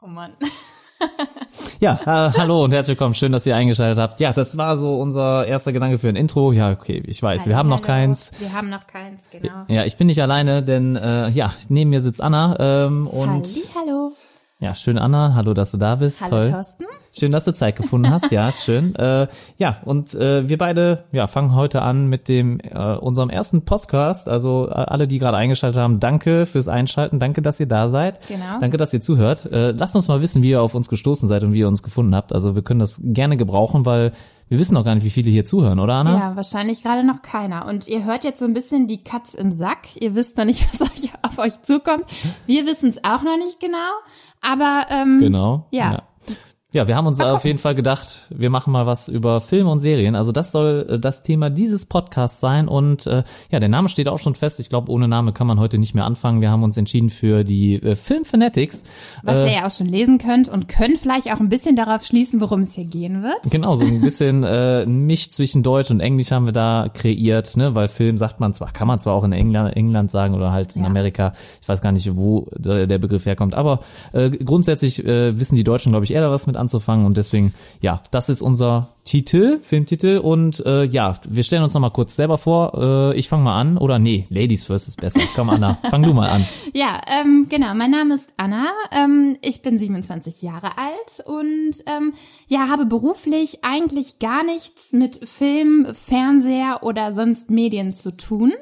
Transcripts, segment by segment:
Oh Mann. Ja, äh, hallo und herzlich willkommen. Schön, dass ihr eingeschaltet habt. Ja, das war so unser erster Gedanke für ein Intro. Ja, okay, ich weiß, wir haben noch Hallo. keins. Wir haben noch keins, genau. Ja, ich bin nicht alleine, denn äh, ja, neben mir sitzt Anna ähm, und Halli, hallo. Ja, schön Anna, hallo, dass du da bist. Hallo Toll. Thorsten. Schön, dass du Zeit gefunden hast. Ja, ist schön. Äh, ja, und äh, wir beide ja, fangen heute an mit dem äh, unserem ersten Podcast. Also äh, alle, die gerade eingeschaltet haben, danke fürs Einschalten. Danke, dass ihr da seid. Genau. Danke, dass ihr zuhört. Äh, lasst uns mal wissen, wie ihr auf uns gestoßen seid und wie ihr uns gefunden habt. Also wir können das gerne gebrauchen, weil wir wissen noch gar nicht, wie viele hier zuhören, oder Anna? Ja, wahrscheinlich gerade noch keiner. Und ihr hört jetzt so ein bisschen die Katz im Sack. Ihr wisst noch nicht, was euch auf euch zukommt. Wir wissen es auch noch nicht genau. Aber ähm, Genau. Ja. ja. Ja, wir haben uns auf jeden Fall gedacht, wir machen mal was über Filme und Serien. Also das soll äh, das Thema dieses Podcasts sein. Und äh, ja, der Name steht auch schon fest. Ich glaube, ohne Name kann man heute nicht mehr anfangen. Wir haben uns entschieden für die äh, Film Fanatics. was Äh, ihr ja auch schon lesen könnt und könnt vielleicht auch ein bisschen darauf schließen, worum es hier gehen wird. Genau, so ein bisschen äh, Misch zwischen Deutsch und Englisch haben wir da kreiert, ne? Weil Film sagt man zwar, kann man zwar auch in England, England sagen oder halt in Ja. Amerika. Ich weiß gar nicht, wo der, der Begriff herkommt. Aber äh, grundsätzlich äh, wissen die Deutschen, glaube ich, eher da was mit anzufangen und deswegen, ja, das ist unser Titel, Filmtitel und äh, ja, wir stellen uns noch mal kurz selber vor. Äh, ich fange mal an oder nee, Ladies first ist besser. Komm Anna, fang du mal an. Ja, ähm, genau. Mein Name ist Anna. Ähm, ich bin 27 Jahre alt und ähm, ja, habe beruflich eigentlich gar nichts mit Film, Fernseher oder sonst Medien zu tun.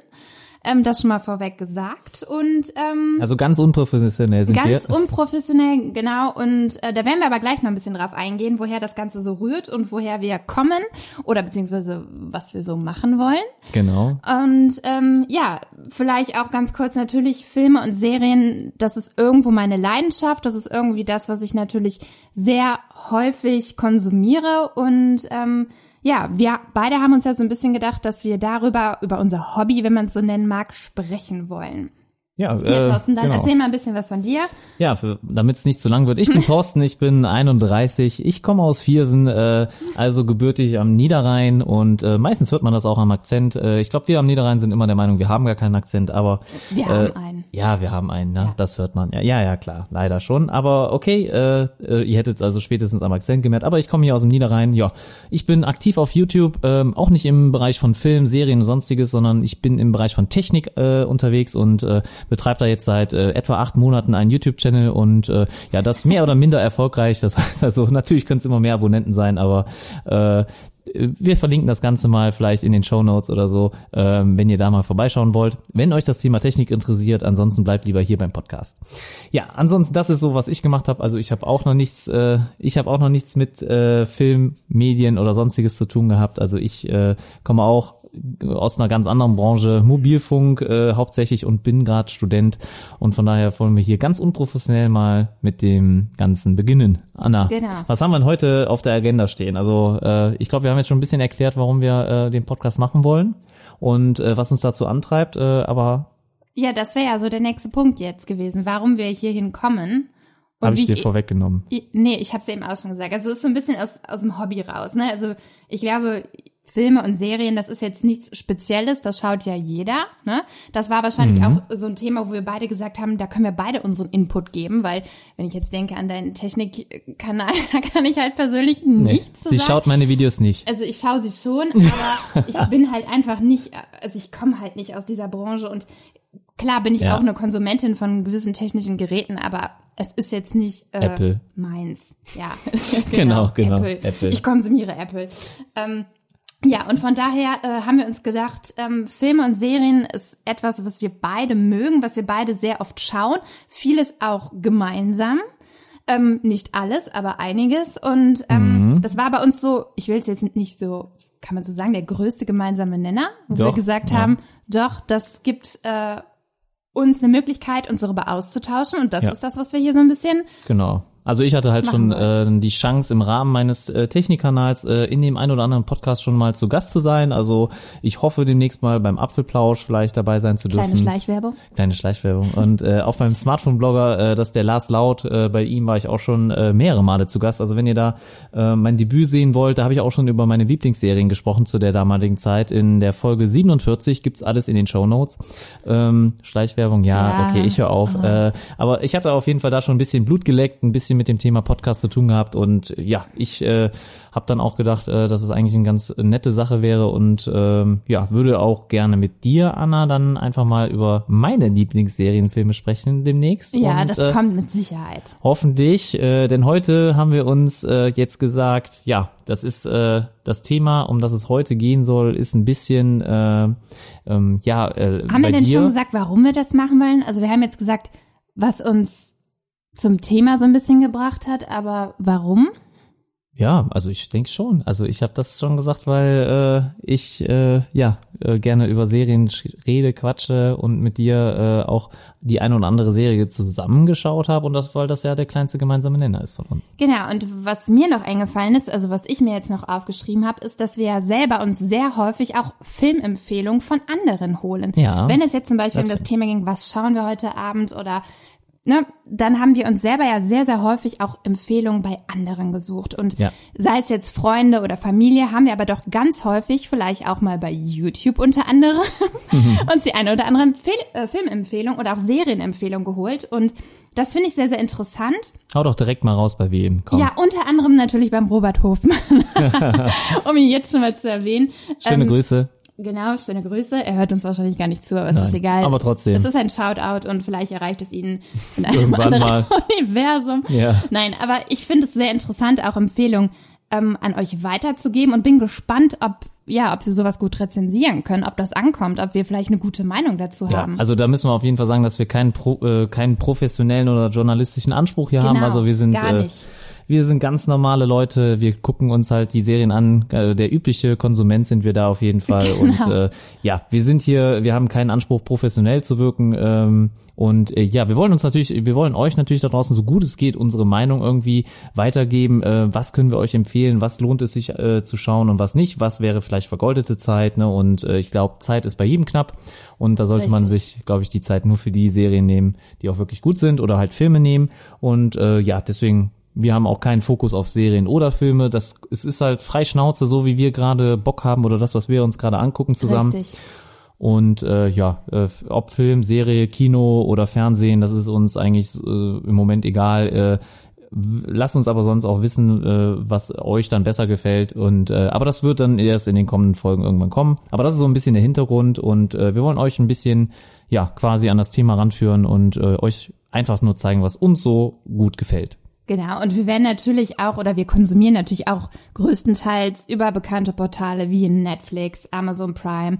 Ähm, das schon mal vorweg gesagt. Und ähm, Also ganz unprofessionell sind ganz wir. unprofessionell, genau. Und äh, da werden wir aber gleich noch ein bisschen drauf eingehen, woher das Ganze so rührt und woher wir kommen oder beziehungsweise was wir so machen wollen. Genau. Und ähm, ja, vielleicht auch ganz kurz natürlich Filme und Serien, das ist irgendwo meine Leidenschaft, das ist irgendwie das, was ich natürlich sehr häufig konsumiere und ähm, ja, wir beide haben uns ja so ein bisschen gedacht, dass wir darüber, über unser Hobby, wenn man es so nennen mag, sprechen wollen. Ja, Ja, äh, Thorsten, dann genau. erzähl mal ein bisschen was von dir. Ja, damit es nicht zu lang wird. Ich bin Thorsten, ich bin 31, ich komme aus Viersen, äh, also gebürtig am Niederrhein und äh, meistens hört man das auch am Akzent. Äh, ich glaube, wir am Niederrhein sind immer der Meinung, wir haben gar keinen Akzent, aber Wir äh, haben einen. Ja, wir haben einen, ne? Ja. Das hört man. Ja, ja, ja, klar, leider schon. Aber okay, äh, äh, ihr hättet es also spätestens am Akzent gemerkt. Aber ich komme hier aus dem Niederrhein. Ja, ich bin aktiv auf YouTube, ähm, auch nicht im Bereich von Film, Serien und sonstiges, sondern ich bin im Bereich von Technik äh, unterwegs und äh, betreibe da jetzt seit äh, etwa acht Monaten einen YouTube-Channel und äh, ja, das mehr oder minder erfolgreich. Das heißt also, natürlich können es immer mehr Abonnenten sein, aber äh, wir verlinken das Ganze mal vielleicht in den Show Notes oder so, ähm, wenn ihr da mal vorbeischauen wollt. Wenn euch das Thema Technik interessiert, ansonsten bleibt lieber hier beim Podcast. Ja, ansonsten das ist so, was ich gemacht habe. Also ich habe auch noch nichts, äh, ich habe auch noch nichts mit äh, Film, Medien oder sonstiges zu tun gehabt. Also ich äh, komme auch aus einer ganz anderen Branche, Mobilfunk äh, hauptsächlich und bin gerade Student und von daher wollen wir hier ganz unprofessionell mal mit dem Ganzen beginnen. Anna, Genau. was haben wir denn heute auf der Agenda stehen? Also äh, ich glaube, wir haben jetzt schon ein bisschen erklärt, warum wir äh, den Podcast machen wollen und äh, was uns dazu antreibt, äh, aber Ja, das wäre ja so der nächste Punkt jetzt gewesen, warum wir hierhin kommen. Habe ich dir vorweggenommen. I- Nee, ich habe es eben auch schon gesagt. Also es ist so ein bisschen aus, aus dem Hobby raus. Ne? Also ich glaube, Filme und Serien, das ist jetzt nichts Spezielles, das schaut ja jeder. Ne? Das war wahrscheinlich Mhm. auch so ein Thema, wo wir beide gesagt haben, da können wir beide unseren Input geben, weil wenn ich jetzt denke an deinen Technikkanal, da kann ich halt persönlich Nee, nichts sie sagen. schaut meine Videos nicht. Also ich schaue sie schon, aber ich bin halt einfach nicht, also ich komme halt nicht aus dieser Branche und klar bin ich Ja. auch eine Konsumentin von gewissen technischen Geräten, aber es ist jetzt nicht äh, Apple. meins. Ja, Genau, genau, Apple. Apple. Ich konsumiere Apple. Ähm, ja, und von daher äh, haben wir uns gedacht, ähm, Filme und Serien ist etwas, was wir beide mögen, was wir beide sehr oft schauen. Vieles auch gemeinsam. Ähm, nicht alles, aber einiges. Und ähm, Mhm. das war bei uns so, ich will es jetzt nicht so, kann man so sagen, der größte gemeinsame Nenner, wo wir Doch, gesagt ja. haben, doch, das gibt äh, uns eine Möglichkeit, uns darüber auszutauschen. Und das Ja. ist das, was wir hier so ein bisschen Genau. Also ich hatte halt Machen schon äh, die Chance im Rahmen meines äh, Technikkanals äh, in dem ein oder anderen Podcast schon mal zu Gast zu sein. Also ich hoffe demnächst mal beim Apfelplausch vielleicht dabei sein zu dürfen. Kleine Schleichwerbung. Kleine Schleichwerbung. Und äh, auch beim Smartphone-Blogger, äh, das ist der Lars Laut, äh, bei ihm war ich auch schon äh, mehrere Male zu Gast. Also wenn ihr da äh, mein Debüt sehen wollt, da habe ich auch schon über meine Lieblingsserien gesprochen zu der damaligen Zeit. In der Folge 47 gibt's alles in den Show Notes. Ähm, Schleichwerbung, ja, Ja. okay, ich höre auf. Äh, aber ich hatte auf jeden Fall da schon ein bisschen Blut geleckt, ein bisschen mit dem Thema Podcast zu tun gehabt und äh, ja, ich äh, habe dann auch gedacht, äh, dass es eigentlich eine ganz nette Sache wäre und ähm, ja, würde auch gerne mit dir, Anna, dann einfach mal über meine Lieblingsserienfilme sprechen demnächst. Ja, und, das äh, kommt mit Sicherheit. Hoffentlich, äh, denn heute haben wir uns äh, jetzt gesagt, ja, das ist äh, das Thema, um das es heute gehen soll, ist ein bisschen, äh, ähm, ja, äh, Haben wir denn dir. schon gesagt, warum wir das machen wollen? Also wir haben jetzt gesagt, was uns zum Thema so ein bisschen gebracht hat, aber warum? Ja, also ich denke schon. Also ich habe das schon gesagt, weil äh, ich äh, ja äh, gerne über Serien rede, quatsche und mit dir äh, auch die eine oder andere Serie zusammengeschaut habe und das, weil das ja der kleinste gemeinsame Nenner ist von uns. Genau, und was mir noch eingefallen ist, also was ich mir jetzt noch aufgeschrieben habe, ist, dass wir ja selber uns sehr häufig auch Filmempfehlungen von anderen holen. Ja. Wenn es jetzt zum Beispiel um Das- das Thema ging, was schauen wir heute Abend oder Ne, dann haben wir uns selber ja sehr, sehr häufig auch Empfehlungen bei anderen gesucht. Und Ja. sei es jetzt Freunde oder Familie, haben wir aber doch ganz häufig, vielleicht auch mal bei YouTube unter anderem, uns die eine oder andere Empfehl äh, Filmempfehlung oder auch Serienempfehlung geholt. Und das finde ich sehr, sehr interessant. Hau doch direkt mal raus bei wem. Komm. Ja, unter anderem natürlich beim Robert Hofmann, um ihn jetzt schon mal zu erwähnen. Schöne Ähm, Grüße. Genau, schöne Grüße. Er hört uns wahrscheinlich gar nicht zu, aber es Nein, ist egal. aber trotzdem. Es ist ein Shoutout und vielleicht erreicht es ihn in einem Irgendwann anderen mal. Universum. Ja. Nein, aber ich finde es sehr interessant, auch Empfehlungen ähm, an euch weiterzugeben und bin gespannt, ob ja, ob wir sowas gut rezensieren können, ob das ankommt, ob wir vielleicht eine gute Meinung dazu Ja, haben. also da müssen wir auf jeden Fall sagen, dass wir keinen, Pro, äh, keinen professionellen oder journalistischen Anspruch hier haben. Genau, Also wir sind gar äh, nicht. Wir sind ganz normale Leute. Wir gucken uns halt die Serien an. Äh, der übliche Konsument sind wir da auf jeden Fall. Genau. Und äh, ja, wir sind hier, wir haben keinen Anspruch, professionell zu wirken. Ähm, und äh, ja, wir wollen uns natürlich, wir wollen euch natürlich da draußen so gut es geht unsere Meinung irgendwie weitergeben. Äh, was können wir euch empfehlen? Was lohnt es sich äh, zu schauen und was nicht? Was wäre vielleicht vergeudete Zeit? Ne? Und äh, ich glaube, Zeit ist bei jedem knapp. Und da sollte man Richtig. sich, glaube ich, die Zeit nur für die Serien nehmen, die auch wirklich gut sind oder halt Filme nehmen. Und äh, ja, deswegen wir haben auch keinen Fokus auf Serien oder Filme. Das es ist halt frei Schnauze, so wie wir gerade Bock haben oder das, was wir uns gerade angucken zusammen. Richtig. Und äh, ja, äh, ob Film, Serie, Kino oder Fernsehen, das ist uns eigentlich äh, im Moment egal. Äh, Lasst uns aber sonst auch wissen, äh, was euch dann besser gefällt. Und äh, aber das wird dann erst in den kommenden Folgen irgendwann kommen. Aber das ist so ein bisschen der Hintergrund und äh, wir wollen euch ein bisschen ja quasi an das Thema ranführen und äh, euch einfach nur zeigen, was uns so gut gefällt. Genau, und wir werden natürlich auch, oder wir konsumieren natürlich auch größtenteils über bekannte Portale wie Netflix, Amazon Prime.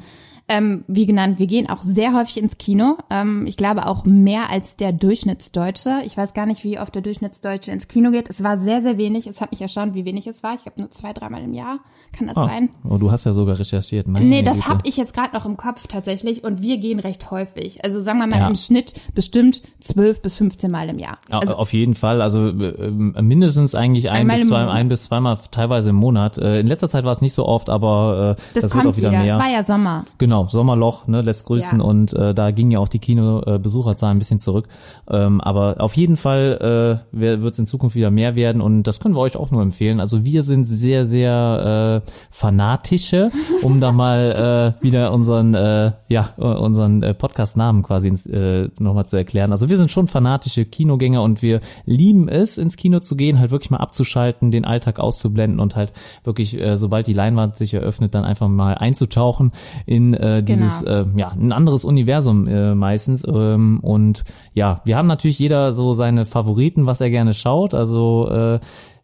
Ähm, wie genannt, wir gehen auch sehr häufig ins Kino. Ähm, ich glaube auch mehr als der Durchschnittsdeutsche. Ich weiß gar nicht, wie oft der Durchschnittsdeutsche ins Kino geht. Es war sehr, sehr wenig. Es hat mich erstaunt, wie wenig es war. Ich glaube nur zwei, dreimal im Jahr. Kann das Ah, sein? oh, du hast ja sogar recherchiert. Meine Nee, das habe ich jetzt gerade noch im Kopf tatsächlich und wir gehen recht häufig. Also sagen wir mal Ja. im Schnitt bestimmt zwölf bis 15 Mal im Jahr. Ja, Also auf jeden Fall. Also äh, mindestens eigentlich ein bis zwei, ein bis zweimal teilweise im Monat. Äh, in letzter Zeit war es nicht so oft, aber äh, das, das, kommt wird auch wieder, mehr. Es war ja Sommer. Genau, Sommerloch, ne, lässt grüßen Ja. und äh, da ging ja auch die Kino-Besucherzahlen ein bisschen zurück. Ähm, aber auf jeden Fall äh, wird es in Zukunft wieder mehr werden und das können wir euch auch nur empfehlen. Also wir sind sehr, sehr äh, fanatische, um da mal äh, wieder unseren, äh, ja, äh, unseren äh, Podcast-Namen quasi ins, äh, nochmal zu erklären. Also wir sind schon fanatische Kinogänger und wir lieben es, ins Kino zu gehen, halt wirklich mal abzuschalten, den Alltag auszublenden und halt wirklich, äh, sobald die Leinwand sich eröffnet, dann einfach mal einzutauchen in äh, dieses, Genau. äh, ja, ein anderes Universum äh, meistens. Ähm, und ja, wir haben natürlich jeder so seine Favoriten, was er gerne schaut. Also äh,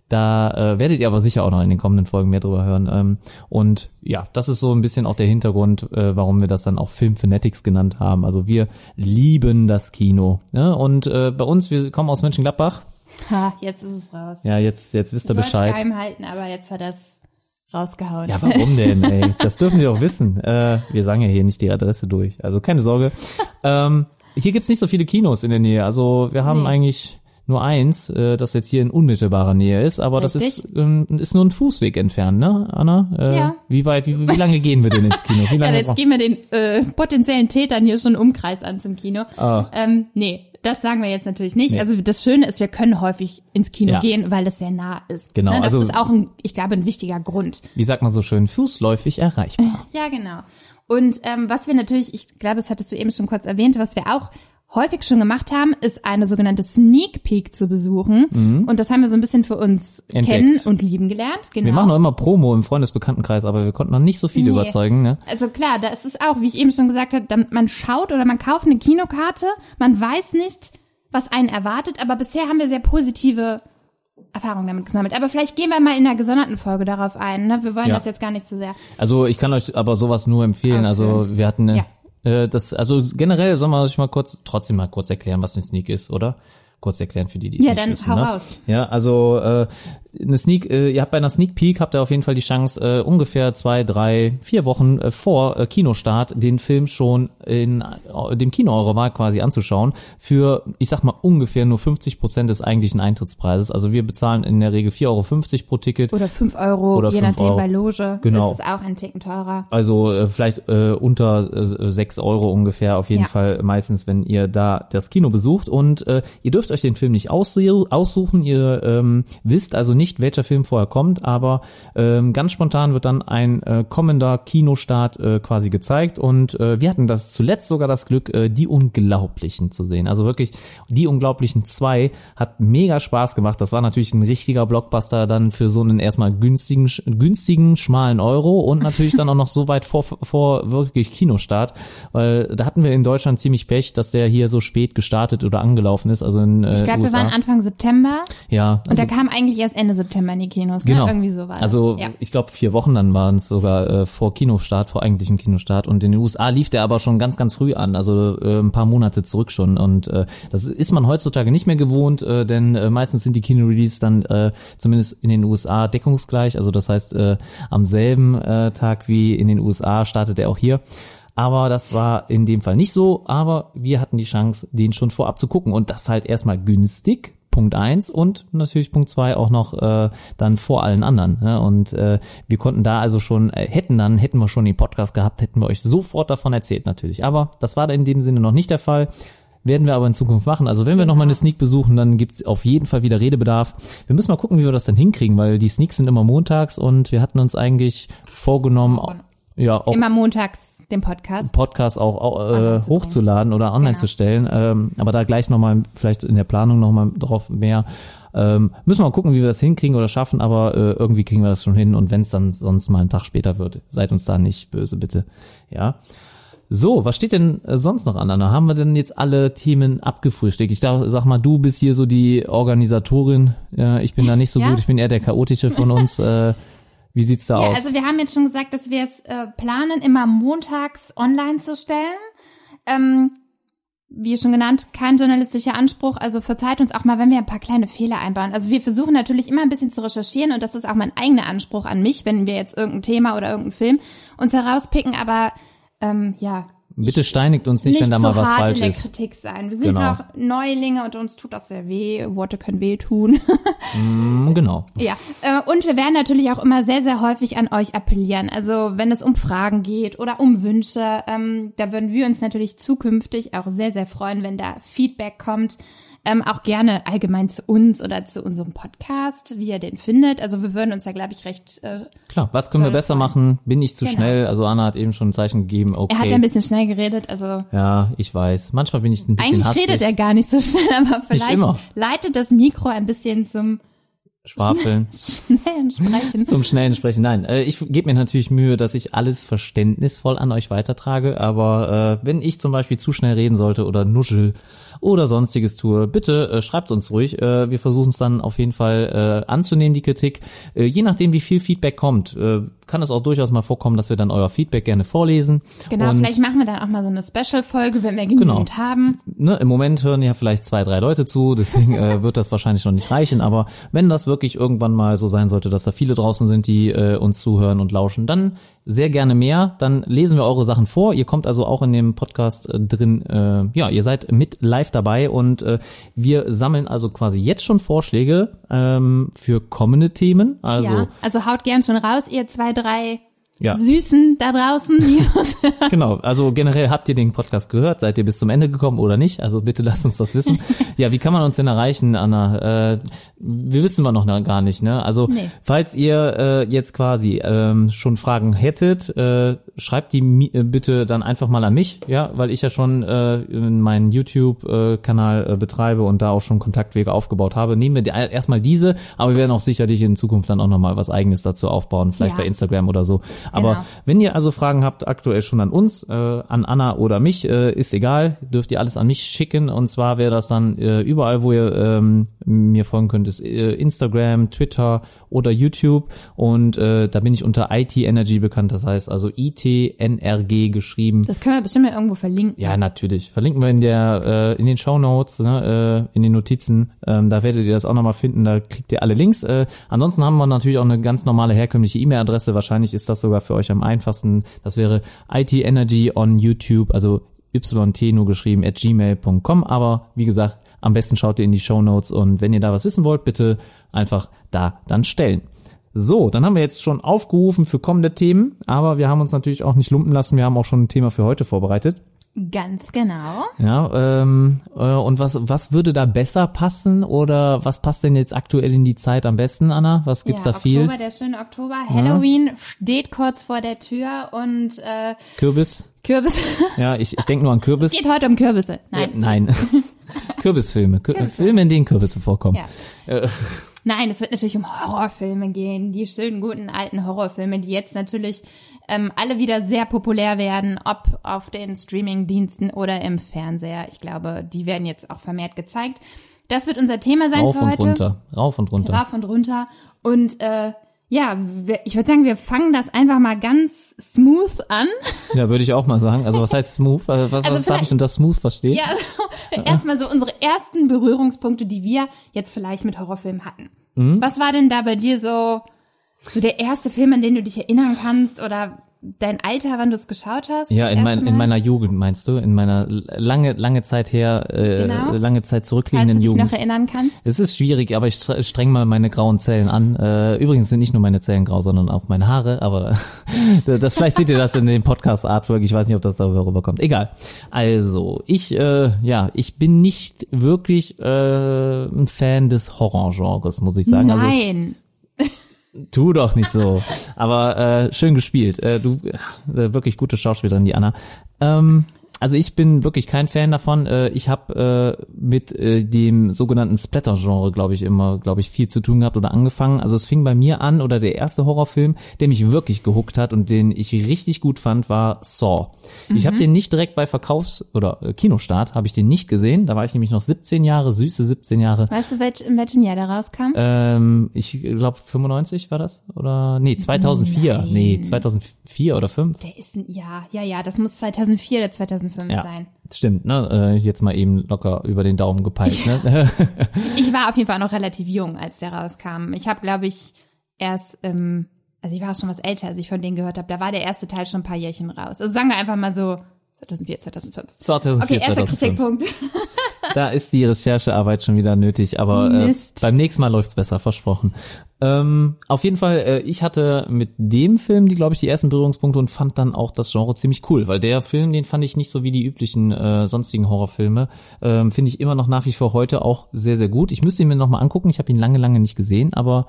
da äh, werdet ihr aber sicher auch noch in den kommenden Folgen mehr drüber hören. Ähm, und ja, das ist so ein bisschen auch der Hintergrund, äh, warum wir das dann auch Film Fanatics genannt haben. Also wir lieben das Kino. Ne? Und äh, bei uns, wir kommen aus Mönchengladbach. Ha, jetzt ist es raus. Ja, jetzt, jetzt wisst ihr Bescheid. geheim halten, aber jetzt hat es rausgehauen. Ja, warum denn, ey? Das dürfen die doch wissen. Äh, wir sagen ja hier nicht die Adresse durch. Also keine Sorge. ähm, hier gibt's nicht so viele Kinos in der Nähe. Also wir haben Nee. eigentlich nur eins, äh, das jetzt hier in unmittelbarer Nähe ist, aber das ist, Richtig. ähm, ist nur ein Fußweg entfernt, ne, Anna? Äh, Ja. Wie weit, wie, wie lange gehen wir denn ins Kino? Wie Ja, lange jetzt geben wir den äh, potenziellen Tätern hier schon einen Umkreis ans im Kino. Ah. Ähm, nee, das sagen wir jetzt natürlich nicht. Nee. Also das Schöne ist, wir können häufig ins Kino Ja. gehen, weil es sehr nah ist. Genau, Ne, Das also- ist auch, ein, ich glaube, ein wichtiger Grund. wie sagt man so schön, fußläufig erreichbar. Ja, genau. Und ähm, was wir natürlich, ich glaube, das hattest du eben schon kurz erwähnt, was wir auch häufig schon gemacht haben, ist eine sogenannte Sneak Peek zu besuchen. Und das haben wir so ein bisschen für uns Mhm. Entdeckt. kennen und lieben gelernt. Genau. Wir machen auch immer Promo im Freundesbekanntenkreis, aber wir konnten noch nicht so viele Nee. überzeugen, ne? Also klar, da ist es auch, wie ich eben schon gesagt habe, man schaut oder man kauft eine Kinokarte, man weiß nicht, was einen erwartet, aber bisher haben wir sehr positive Erfahrungen damit gesammelt. Aber vielleicht gehen wir mal in einer gesonderten Folge darauf ein. Ne? Wir wollen Ja. das jetzt gar nicht so sehr. Also ich kann euch aber sowas nur empfehlen. Also wir hatten eine, Ja. Äh, das, also generell soll man euch mal kurz, trotzdem mal kurz erklären, was eine Sneak ist, oder? Kurz erklären für die, die es Ja, nicht dann wissen. hau ne? raus. Ja, also äh, eine Sneak, äh, ihr habt bei einer Sneak Peek habt ihr auf jeden Fall die Chance, äh, ungefähr zwei, drei, vier Wochen äh, vor äh, Kinostart den Film schon in äh, dem Kino eurer Wahl quasi anzuschauen. Für, ich sag mal, ungefähr nur 50 Prozent des eigentlichen Eintrittspreises. Also wir bezahlen in der Regel 4,50 Euro pro Ticket. Oder fünf Euro, Oder je nachdem Euro. bei Loge. Genau. Ist es auch ein Ticken teurer. Also äh, vielleicht äh, unter äh, 6 Euro ungefähr auf jeden Ja. Fall meistens, wenn ihr da das Kino besucht. Und äh, ihr dürft euch den Film nicht aussu- aussuchen. Ihr ähm, wisst also nicht, welcher Film vorher kommt, aber ähm, ganz spontan wird dann ein äh, kommender Kinostart äh, quasi gezeigt. Und äh, wir hatten das zuletzt sogar das Glück, äh, die Unglaublichen zu sehen. Also wirklich, die Unglaublichen 2 hat mega Spaß gemacht. Das war natürlich ein richtiger Blockbuster dann für so einen erstmal günstigen, günstigen, schmalen Euro und natürlich dann auch noch so weit vor, vor wirklich Kinostart, weil da hatten wir in Deutschland ziemlich Pech, dass der hier so spät gestartet oder angelaufen ist, also in äh, Ich glaube, wir waren Anfang September ja, und also, der kam eigentlich erst Ende September in die Kinos. Ne? Genau. Irgendwie so war. Also ja. ich glaube vier Wochen dann waren es sogar äh, vor Kinostart, vor eigentlichem Kinostart. Und in den USA lief der aber schon ganz, ganz früh an, also äh, ein paar Monate zurück schon. Und äh, das ist man heutzutage nicht mehr gewohnt, äh, denn äh, meistens sind die Kino-Release dann äh, zumindest in den USA deckungsgleich. Also das heißt, äh, am selben äh, Tag wie in den USA startet er auch hier. Aber das war in dem Fall nicht so, aber wir hatten die Chance, den schon vorab zu gucken. Und das halt erstmal günstig, Punkt eins und natürlich Punkt zwei auch noch äh, dann vor allen anderen. Ne? Und äh, wir konnten da also schon, äh, hätten dann, hätten wir schon den Podcast gehabt, hätten wir euch sofort davon erzählt natürlich. Aber das war in dem Sinne noch nicht der Fall. Werden wir aber in Zukunft machen. Also wenn wir noch mal eine Sneak besuchen, dann gibt's auf jeden Fall wieder Redebedarf. Wir müssen mal gucken, wie wir das dann hinkriegen, weil die Sneaks sind immer montags und wir hatten uns eigentlich vorgenommen, ja, auch Immer montags den Podcast. Podcast auch, äh, hochzuladen oder online Genau. zu stellen. Ähm, aber da gleich nochmal, vielleicht in der Planung nochmal drauf mehr. Ähm, müssen wir mal gucken, wie wir das hinkriegen oder schaffen, aber äh, irgendwie kriegen wir das schon hin. Und wenn es dann sonst mal einen Tag später wird, seid uns da nicht böse, bitte. Ja. So, was steht denn äh, sonst noch an, Anna? Haben wir denn jetzt alle Themen abgefrühstückt? Ich dachte, sag mal, du bist hier so die Organisatorin. Ja, ich bin da nicht so Ja? gut. Ich bin eher der chaotische von uns. Wie sieht's da Ja, aus? also wir haben jetzt schon gesagt, dass wir es äh, planen, immer montags online zu stellen. Ähm, wie schon genannt, kein journalistischer Anspruch. Also verzeiht uns auch mal, wenn wir ein paar kleine Fehler einbauen. Also wir versuchen natürlich immer ein bisschen zu recherchieren und das ist auch mein eigener Anspruch an mich, wenn wir jetzt irgendein Thema oder irgendeinen Film uns herauspicken. Aber ähm, ja, Bitte steinigt uns nicht, nicht wenn da zu mal was hart falsch in der ist. Kritik sein. Wir sind Genau. noch Neulinge und uns tut das sehr weh. Worte können weh tun. Mm, Genau. Ja, äh, und wir werden natürlich auch immer sehr, sehr häufig an euch appellieren. Also wenn es um Fragen geht oder um Wünsche, ähm, da würden wir uns natürlich zukünftig auch sehr, sehr freuen, wenn da Feedback kommt. Ähm, auch gerne allgemein zu uns oder zu unserem Podcast, wie ihr den findet. Also wir würden uns da, glaube ich, recht. Äh, Klar, was können wir besser sein. machen? Bin ich zu Genau. schnell? Also Anna hat eben schon ein Zeichen gegeben, okay. Er hat ja ein bisschen schnell geredet, also ja, ich weiß. Manchmal bin ich ein bisschen eigentlich hastig. redet er gar nicht so schnell, aber vielleicht leitet das Mikro ein bisschen zum Schwafeln. schnellen Sprechen. Zum schnellen Sprechen. Nein, äh, ich gebe mir natürlich Mühe, dass ich alles verständnisvoll an euch weitertrage, aber äh, wenn ich zum Beispiel zu schnell reden sollte oder nuschel oder sonstiges tue, bitte äh, schreibt uns ruhig. Äh, wir versuchen es dann auf jeden Fall äh, anzunehmen, die Kritik. Äh, je nachdem, wie viel Feedback kommt, äh, kann es auch durchaus mal vorkommen, dass wir dann euer Feedback gerne vorlesen. Genau, Und vielleicht machen wir dann auch mal so eine Special-Folge, wenn wir genügend Genau. haben. ne, im Moment hören ja vielleicht zwei, drei Leute zu, deswegen äh, wird das wahrscheinlich noch nicht reichen. Aber wenn das wirklich irgendwann mal so sein sollte, dass da viele draußen sind, die äh, uns zuhören und lauschen, dann sehr gerne mehr. Dann lesen wir eure Sachen vor. Ihr kommt also auch in dem Podcast äh, drin. Äh, ja, ihr seid mit live dabei und äh, wir sammeln also quasi jetzt schon Vorschläge ähm, für kommende Themen. Also ja, also haut gern schon raus, ihr zwei, drei Ja. Süßen da draußen. genau, also generell habt ihr den Podcast gehört, seid ihr bis zum Ende gekommen oder nicht? Also bitte lasst uns das wissen. ja, wie kann man uns denn erreichen, Anna? Äh, wir wissen wir noch gar nicht, ne? Also Nee. falls ihr äh, jetzt quasi ähm, schon Fragen hättet, äh, schreibt die mi- äh, bitte dann einfach mal an mich, ja, weil ich ja schon äh, meinen YouTube-Kanal äh, betreibe und da auch schon Kontaktwege aufgebaut habe. Nehmen wir die, erstmal diese, aber wir werden auch sicherlich in Zukunft dann auch nochmal was eigenes dazu aufbauen, vielleicht Ja. bei Instagram oder so. Aber Genau. wenn ihr also Fragen habt, aktuell schon an uns, äh, an Anna oder mich, äh, ist egal, dürft ihr alles an mich schicken. Und zwar wäre das dann äh, überall, wo ihr ähm, mir folgen könnt, ist äh, Instagram, Twitter oder YouTube. Und äh, da bin ich unter IT Energy bekannt, das heißt also ITNRG geschrieben. Das können wir bestimmt mal irgendwo verlinken. Ja, natürlich. Verlinken wir in der äh, in den Show Notes, ne, äh, in den Notizen. Ähm, da werdet ihr das auch nochmal finden. Da kriegt ihr alle Links. Äh, ansonsten haben wir natürlich auch eine ganz normale herkömmliche E-Mail-Adresse. Wahrscheinlich ist das sogar für euch am einfachsten. Das wäre itenergy on YouTube, also yt nur geschrieben at gmail.com. Aber wie gesagt, am besten schaut ihr in die Show Notes und wenn ihr da was wissen wollt, bitte einfach da dann stellen. So, dann haben wir jetzt schon aufgerufen für kommende Themen, aber wir haben uns natürlich auch nicht lumpen lassen. Wir haben auch schon ein Thema für heute vorbereitet. Ganz genau. Ja, ähm, äh, und was, was würde da besser passen oder was passt denn jetzt aktuell in die Zeit am besten, Anna? Was gibt's ja, da viel? Oktober, der schöne Oktober. Halloween steht kurz vor der Tür und äh, Kürbis? Kürbis. Ja, ich, ich denke nur an Kürbis. geht heute um Kürbisse. Nein. Äh, nein. Kürbisfilme. Kür Kürbisse. Filme, in denen Kürbisse vorkommen. Ja. Äh, Nein, es wird natürlich um Horrorfilme gehen, die schönen guten alten Horrorfilme, die jetzt natürlich ähm, alle wieder sehr populär werden, ob auf den Streamingdiensten oder im Fernseher. Ich glaube, die werden jetzt auch vermehrt gezeigt. Das wird unser Thema sein rauf für und heute. runter. Rauf und runter. Rauf und runter. Und äh, ja, ich würde sagen, wir fangen das einfach mal ganz smooth an. Ja, würde ich auch mal sagen. Also was heißt smooth? Was, was darf ich unter smooth verstehen? Ja, also, erstmal so unsere ersten Berührungspunkte, die wir jetzt vielleicht mit Horrorfilmen hatten. Mhm. Was war denn da bei dir so, so der erste Film, an den du dich erinnern kannst oder dein Alter, wann du es geschaut hast? Ja, in, mein, in meiner Jugend meinst du? In meiner lange, lange Zeit her, äh, Genau. lange Zeit Falls du zurückliegenden dich Jugend. noch erinnern kannst. Es ist schwierig, aber ich stre- streng mal meine grauen Zellen an. Äh, übrigens sind nicht nur meine Zellen grau, sondern auch meine Haare, aber das, das, vielleicht seht ihr das in dem Podcast-Artwork. Ich weiß nicht, ob das darüber rüberkommt. Egal. Also, ich, äh, ja, ich bin nicht wirklich äh, ein Fan des Horrorgenres, muss ich sagen. Also, Nein. Tu doch nicht so. Aber äh, schön gespielt. Äh, du äh, wirklich gute Schauspielerin, die Anna. Ähm, also ich bin wirklich kein Fan davon. Äh, ich habe äh, mit äh, dem sogenannten Splatter-Genre, glaube ich, immer, glaube ich, viel zu tun gehabt oder angefangen. Also es fing bei mir an oder der erste Horrorfilm, der mich wirklich gehuckt hat und den ich richtig gut fand, war Saw. Ich habe den nicht direkt bei Verkaufs- oder äh, Kinostart, habe ich den nicht gesehen. Da war ich nämlich noch 17 Jahre, süße 17 Jahre. Weißt du, welch, in welchem Jahr der rauskam? Ähm, ich glaube 95 war das oder nee 2004 Nein. nee 2004 oder 5 der ist, ein- ja, ja, ja, das muss 2004 oder 2005 ja sein. stimmt ne äh, jetzt mal eben locker über den Daumen gepeilt ne Ich war auf jeden Fall noch relativ jung, als der rauskam. Ich habe, glaube ich, erst, ähm, also ich war schon was älter, als ich von denen gehört habe. Da war der erste Teil schon ein paar Jährchen raus. Also sagen wir einfach mal so 2004, 2005. 2004 Okay, erster 2005 Kritikpunkt. Da ist die Recherchearbeit schon wieder nötig aber äh, beim nächsten Mal läuft's besser versprochen. Ähm, auf jeden Fall äh, ich hatte mit dem Film die glaube ich die ersten Berührungspunkte und fand dann auch das Genre ziemlich cool weil der Film den fand ich nicht so wie die üblichen äh, sonstigen Horrorfilme ähm, finde ich immer noch nach wie vor heute auch sehr sehr gut. Ich müsste ihn mir noch mal angucken ich habe ihn lange lange nicht gesehen aber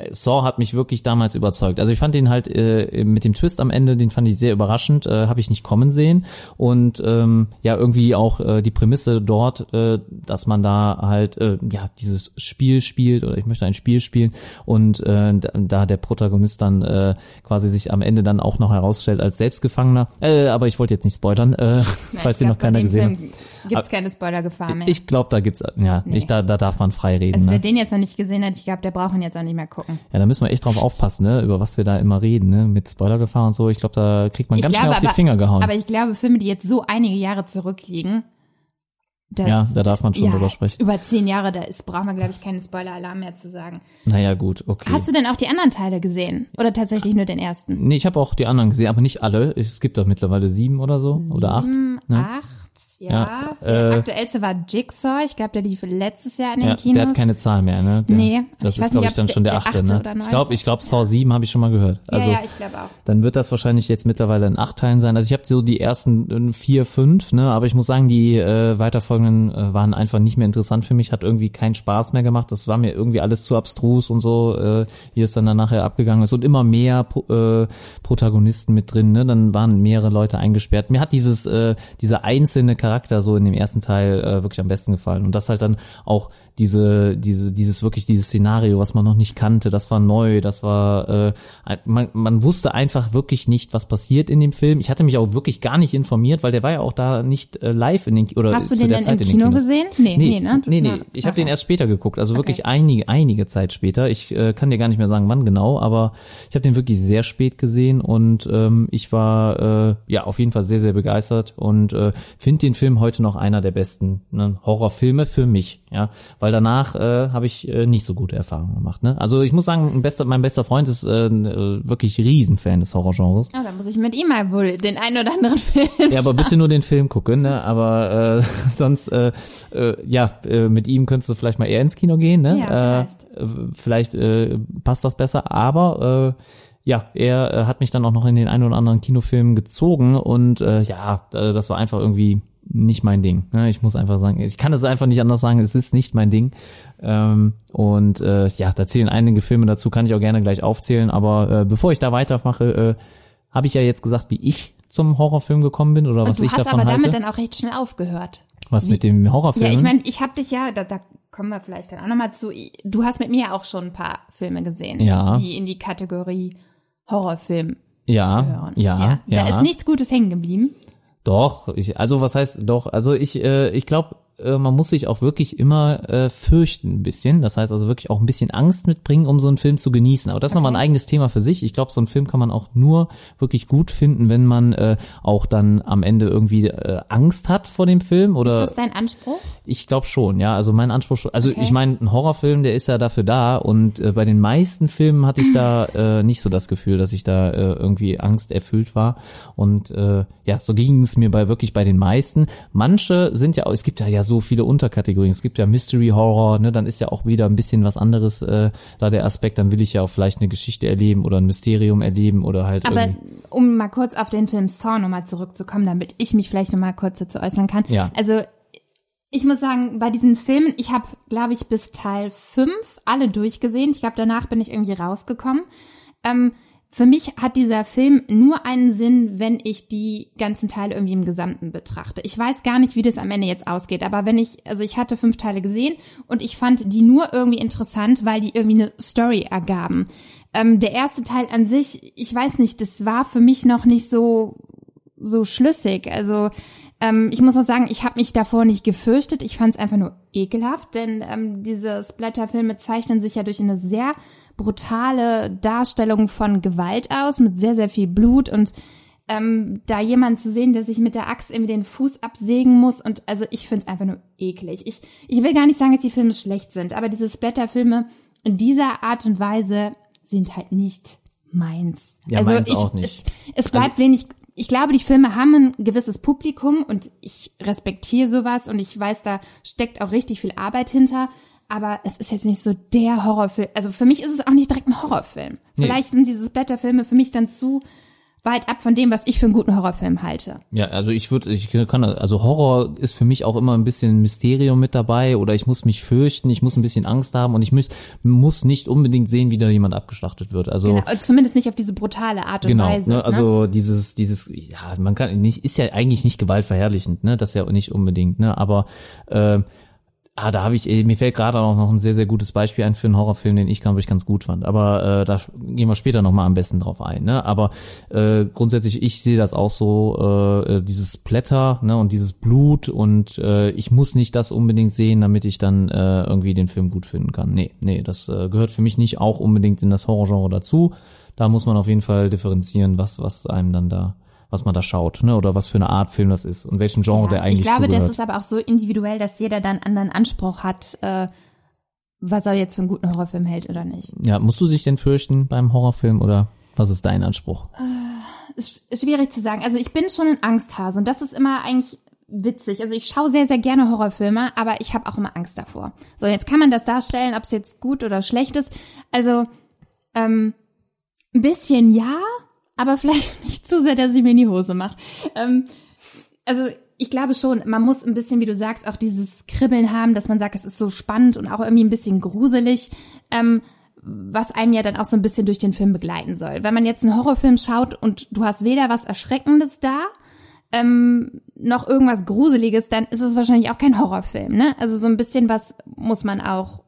äh, Saw hat mich wirklich damals überzeugt. Also ich fand den halt äh, mit dem Twist am Ende, den fand ich sehr überraschend, äh, habe ich nicht kommen sehen. Und ähm, ja irgendwie auch äh, die Prämisse dort, äh, dass man da halt äh, ja dieses Spiel spielt oder ich möchte ein Spiel spielen und äh, da- der Protagonist dann äh, quasi sich am Ende dann auch noch herausstellt als Selbstgefangener. Äh, aber ich wollte jetzt nicht spoilern, äh, falls den noch keiner gesehen hat. Gibt es keine Spoilergefahr mehr. Ich glaube, da gibt's ja, Nee. ich, da, da darf man frei reden. also ne? wer den jetzt noch nicht gesehen hat, ich glaube, der braucht ihn jetzt auch nicht mehr gucken. Ja, da müssen wir echt drauf aufpassen, ne, über was wir da immer reden, ne, mit Spoilergefahr und so. Ich glaube, da kriegt man Ich ganz glaube schnell auf die aber- Finger gehauen. Aber ich glaube, Filme, die jetzt so einige Jahre zurückliegen, Das, Ja, da darf man schon ja, drüber sprechen. Über zehn Jahre, da ist, braucht man, glaube ich, keinen Spoiler-Alarm mehr zu sagen. Naja, gut, okay. Hast du denn auch die anderen Teile gesehen? Oder tatsächlich nur den ersten? nee, ich habe auch die anderen gesehen, aber nicht alle. Es gibt doch mittlerweile sieben oder so. Oder acht. Sieben, ne? acht, ja. Ja, der äh, aktuellste war Jigsaw. Ich glaube, der lief letztes Jahr in den Ja, Kinos. der hat keine Zahl mehr, ne? Der, Nee, Das ist, glaube ich, dann schon der, der achte, ne? Ich glaube, ich glaube, Saw 7 habe ich schon mal gehört. Also, ja, ja, ich glaube auch. dann wird das wahrscheinlich jetzt mittlerweile in acht Teilen sein. Also ich habe so die ersten äh, vier, fünf, ne, aber ich muss sagen, die äh, weiterfolgenden äh, waren einfach nicht mehr interessant für mich, hat irgendwie keinen Spaß mehr gemacht. Das war mir irgendwie alles zu abstrus und so, äh, wie es dann, dann nachher abgegangen ist und immer mehr äh, Protagonisten mit drin, ne? Dann waren mehrere Leute eingesperrt. Mir hat dieses äh, dieser einzelne Charakter so in dem ersten Teil äh, wirklich am besten gefallen. Und das halt dann auch diese, diese, dieses wirklich dieses Szenario, was man noch nicht kannte, das war neu, das war, äh, man, man wusste einfach wirklich nicht, was passiert in dem Film. Ich hatte mich auch wirklich gar nicht informiert, weil der war ja auch da nicht äh, live in den oder Hast du zu den der denn Zeit im Kino gesehen? Nee, Nee, nee, ne? Nee, nee. Ich habe den erst später geguckt, also wirklich Okay. einige, einige Zeit später. Ich äh, kann dir gar nicht mehr sagen, wann genau, aber ich habe den wirklich sehr spät gesehen und ähm, ich war äh, ja auf jeden Fall sehr, sehr begeistert und äh, finde den Film heute noch einer der besten ne, Horrorfilme für mich, ja, weil danach äh, habe ich äh, nicht so gute Erfahrungen gemacht. Ne? Also ich muss sagen, ein bester, mein bester Freund ist äh, äh, wirklich Riesenfan des Horrorgenres. Oh, dann muss ich mit ihm mal wohl den einen oder anderen Film Ja, aber bitte nur den Film gucken, ne? Aber äh, sonst, äh, äh, ja, äh, mit ihm könntest du vielleicht mal eher ins Kino gehen, ne? Ja, äh, äh, vielleicht äh, passt das besser, aber äh, ja, er äh, hat mich dann auch noch in den einen oder anderen Kinofilm gezogen und äh, ja, äh, das war einfach irgendwie nicht mein Ding. Ne? Ich muss einfach sagen, ich kann es einfach nicht anders sagen, es ist nicht mein Ding. Ähm, und äh, ja, da zählen einige Filme dazu, kann ich auch gerne gleich aufzählen, aber äh, bevor ich da weitermache, äh, habe ich ja jetzt gesagt, wie ich zum Horrorfilm gekommen bin oder was Und du ich hast davon aber halte. damit dann auch recht schnell aufgehört. was mit dem Horrorfilm? Ja, ich meine, ich habe dich ja, da, da kommen wir vielleicht dann auch nochmal zu. Du hast mit mir ja auch schon ein paar Filme gesehen, Ja. die in die Kategorie Horrorfilm ja, gehören. ja, ja, Da ist nichts Gutes hängen geblieben. Doch, ich, also was heißt doch? Also ich, äh, ich glaube, äh, man muss sich auch wirklich immer äh, fürchten ein bisschen. Das heißt also wirklich auch ein bisschen Angst mitbringen, um so einen Film zu genießen. Aber das ist nochmal ein eigenes Thema für sich. Ich glaube, so einen Film kann man auch nur wirklich gut finden, wenn man äh, auch dann am Ende irgendwie äh, Angst hat vor dem Film oder Ist das dein Anspruch? Ich glaube schon, ja. Also mein Anspruch, schon- also Okay. ich meine, ein Horrorfilm, der ist ja dafür da und äh, bei den meisten Filmen hatte ich da äh, nicht so das Gefühl, dass ich da äh, irgendwie angsterfüllt war. Und äh, ja, so ging es mir bei wirklich bei den meisten. Manche sind ja, auch, es gibt ja ja so viele Unterkategorien. Es gibt ja Mystery Horror, ne, dann ist ja auch wieder ein bisschen was anderes äh, da der Aspekt. Dann will ich ja auch vielleicht eine Geschichte erleben oder ein Mysterium erleben oder halt Aber um mal kurz auf den Film Saw nochmal zurückzukommen, damit ich mich vielleicht nochmal kurz dazu äußern kann. Ja. Also ich muss sagen, bei diesen Filmen, ich habe, glaube ich, bis Teil 5 alle durchgesehen. Ich glaube, danach bin ich irgendwie rausgekommen. Ähm, für mich hat dieser Film nur einen Sinn, wenn ich die ganzen Teile irgendwie im Gesamten betrachte. Ich weiß gar nicht, wie das am Ende jetzt ausgeht, aber wenn ich, also ich hatte fünf Teile gesehen und ich fand die nur irgendwie interessant, weil die irgendwie eine Story ergaben. Ähm, der erste Teil an sich, ich weiß nicht, das war für mich noch nicht so so schlüssig. Also ähm, ich muss auch sagen, ich habe mich davor nicht gefürchtet. Ich fand es einfach nur ekelhaft, denn ähm, diese Splatterfilme zeichnen sich ja durch eine sehr brutale Darstellung von Gewalt aus, mit sehr, sehr viel Blut und ähm, da jemand zu sehen, der sich mit der Axt irgendwie den Fuß absägen muss und also ich finde es einfach nur eklig. Ich, ich will gar nicht sagen, dass die Filme schlecht sind, aber diese Splatterfilme in dieser Art und Weise sind halt nicht meins. Ja, also meins ich, auch nicht. Es, es bleibt wenig. Ich glaube, die Filme haben ein gewisses Publikum und ich respektiere sowas und ich weiß, da steckt auch richtig viel Arbeit hinter. Aber es ist jetzt nicht so der Horrorfilm. Also für mich ist es auch nicht direkt ein Horrorfilm. Nee. Vielleicht sind diese Splatterfilme für mich dann zu weit ab von dem, was ich für einen guten Horrorfilm halte. Ja, also ich würde, ich kann, also Horror ist für mich auch immer ein bisschen Mysterium mit dabei oder ich muss mich fürchten, ich muss ein bisschen Angst haben und ich muss, muss nicht unbedingt sehen, wie da jemand abgeschlachtet wird. Also Genau. Zumindest nicht auf diese brutale Art und Genau, Weise. ne, also dieses, dieses, ja, man kann nicht, ist ja eigentlich nicht gewaltverherrlichend, ne, das ja nicht unbedingt, ne, aber äh, ah, da habe ich, mir fällt gerade auch noch ein sehr, sehr gutes Beispiel ein für einen Horrorfilm, den ich, glaube ich, ganz gut fand. Aber äh, da gehen wir später nochmal am besten drauf ein. Ne? Aber äh, grundsätzlich, ich sehe das auch so, äh, dieses Blätter ne, und dieses Blut und äh, ich muss nicht das unbedingt sehen, damit ich dann äh, irgendwie den Film gut finden kann. Nee, nee, das äh, gehört für mich nicht auch unbedingt in das Horrorgenre dazu. Da muss man auf jeden Fall differenzieren, was, was einem dann da was man da schaut, ne? Oder was für eine Art Film das ist und welchem Genre der eigentlich Ich glaube, zugehört. das ist aber auch so individuell, dass jeder dann einen anderen Anspruch hat, äh, was er jetzt für einen guten Horrorfilm hält oder nicht. ja, musst du dich denn fürchten beim Horrorfilm oder was ist dein Anspruch? Ist schwierig zu sagen. Also ich bin schon ein Angsthase und das ist immer eigentlich witzig. Also ich schaue sehr, sehr gerne Horrorfilme, aber ich habe auch immer Angst davor. So, jetzt kann man das darstellen, ob es jetzt gut oder schlecht ist. Also ähm, ein bisschen ja, aber vielleicht nicht zu sehr, dass sie mir in die Hose macht. Ähm, also ich glaube schon, man muss ein bisschen, wie du sagst, auch dieses Kribbeln haben, dass man sagt, es ist so spannend und auch irgendwie ein bisschen gruselig, ähm, was einem ja dann auch so ein bisschen durch den Film begleiten soll. Wenn man jetzt einen Horrorfilm schaut und du hast weder was Erschreckendes da, ähm, noch irgendwas Gruseliges, dann ist es wahrscheinlich auch kein Horrorfilm, ne? Also so ein bisschen was muss man auch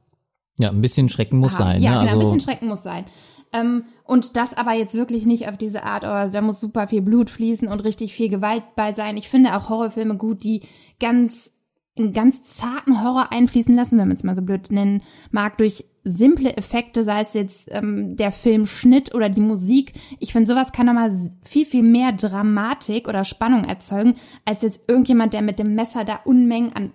Ja, ein bisschen Schrecken muss haben. sein, Ja, ne? genau, ein Also bisschen Schrecken muss sein. Ähm, und das aber jetzt wirklich nicht auf diese Art, oh, da muss super viel Blut fließen und richtig viel Gewalt bei sein. Ich finde auch Horrorfilme gut, die ganz einen ganz zarten Horror einfließen lassen, wenn man es mal so blöd nennen mag, durch simple Effekte, sei es jetzt ähm, der Filmschnitt oder die Musik. Ich finde, sowas kann nochmal viel, viel mehr Dramatik oder Spannung erzeugen, als jetzt irgendjemand, der mit dem Messer da Unmengen an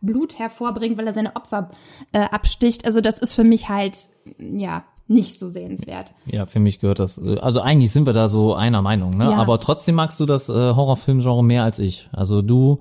Blut hervorbringt, weil er seine Opfer äh, absticht. Also das ist für mich halt, ja, nicht so sehenswert. Ja, für mich gehört das. Also eigentlich sind wir da so einer Meinung, ne? Ja. Aber trotzdem magst du das äh, Horrorfilmgenre mehr als ich. Also du,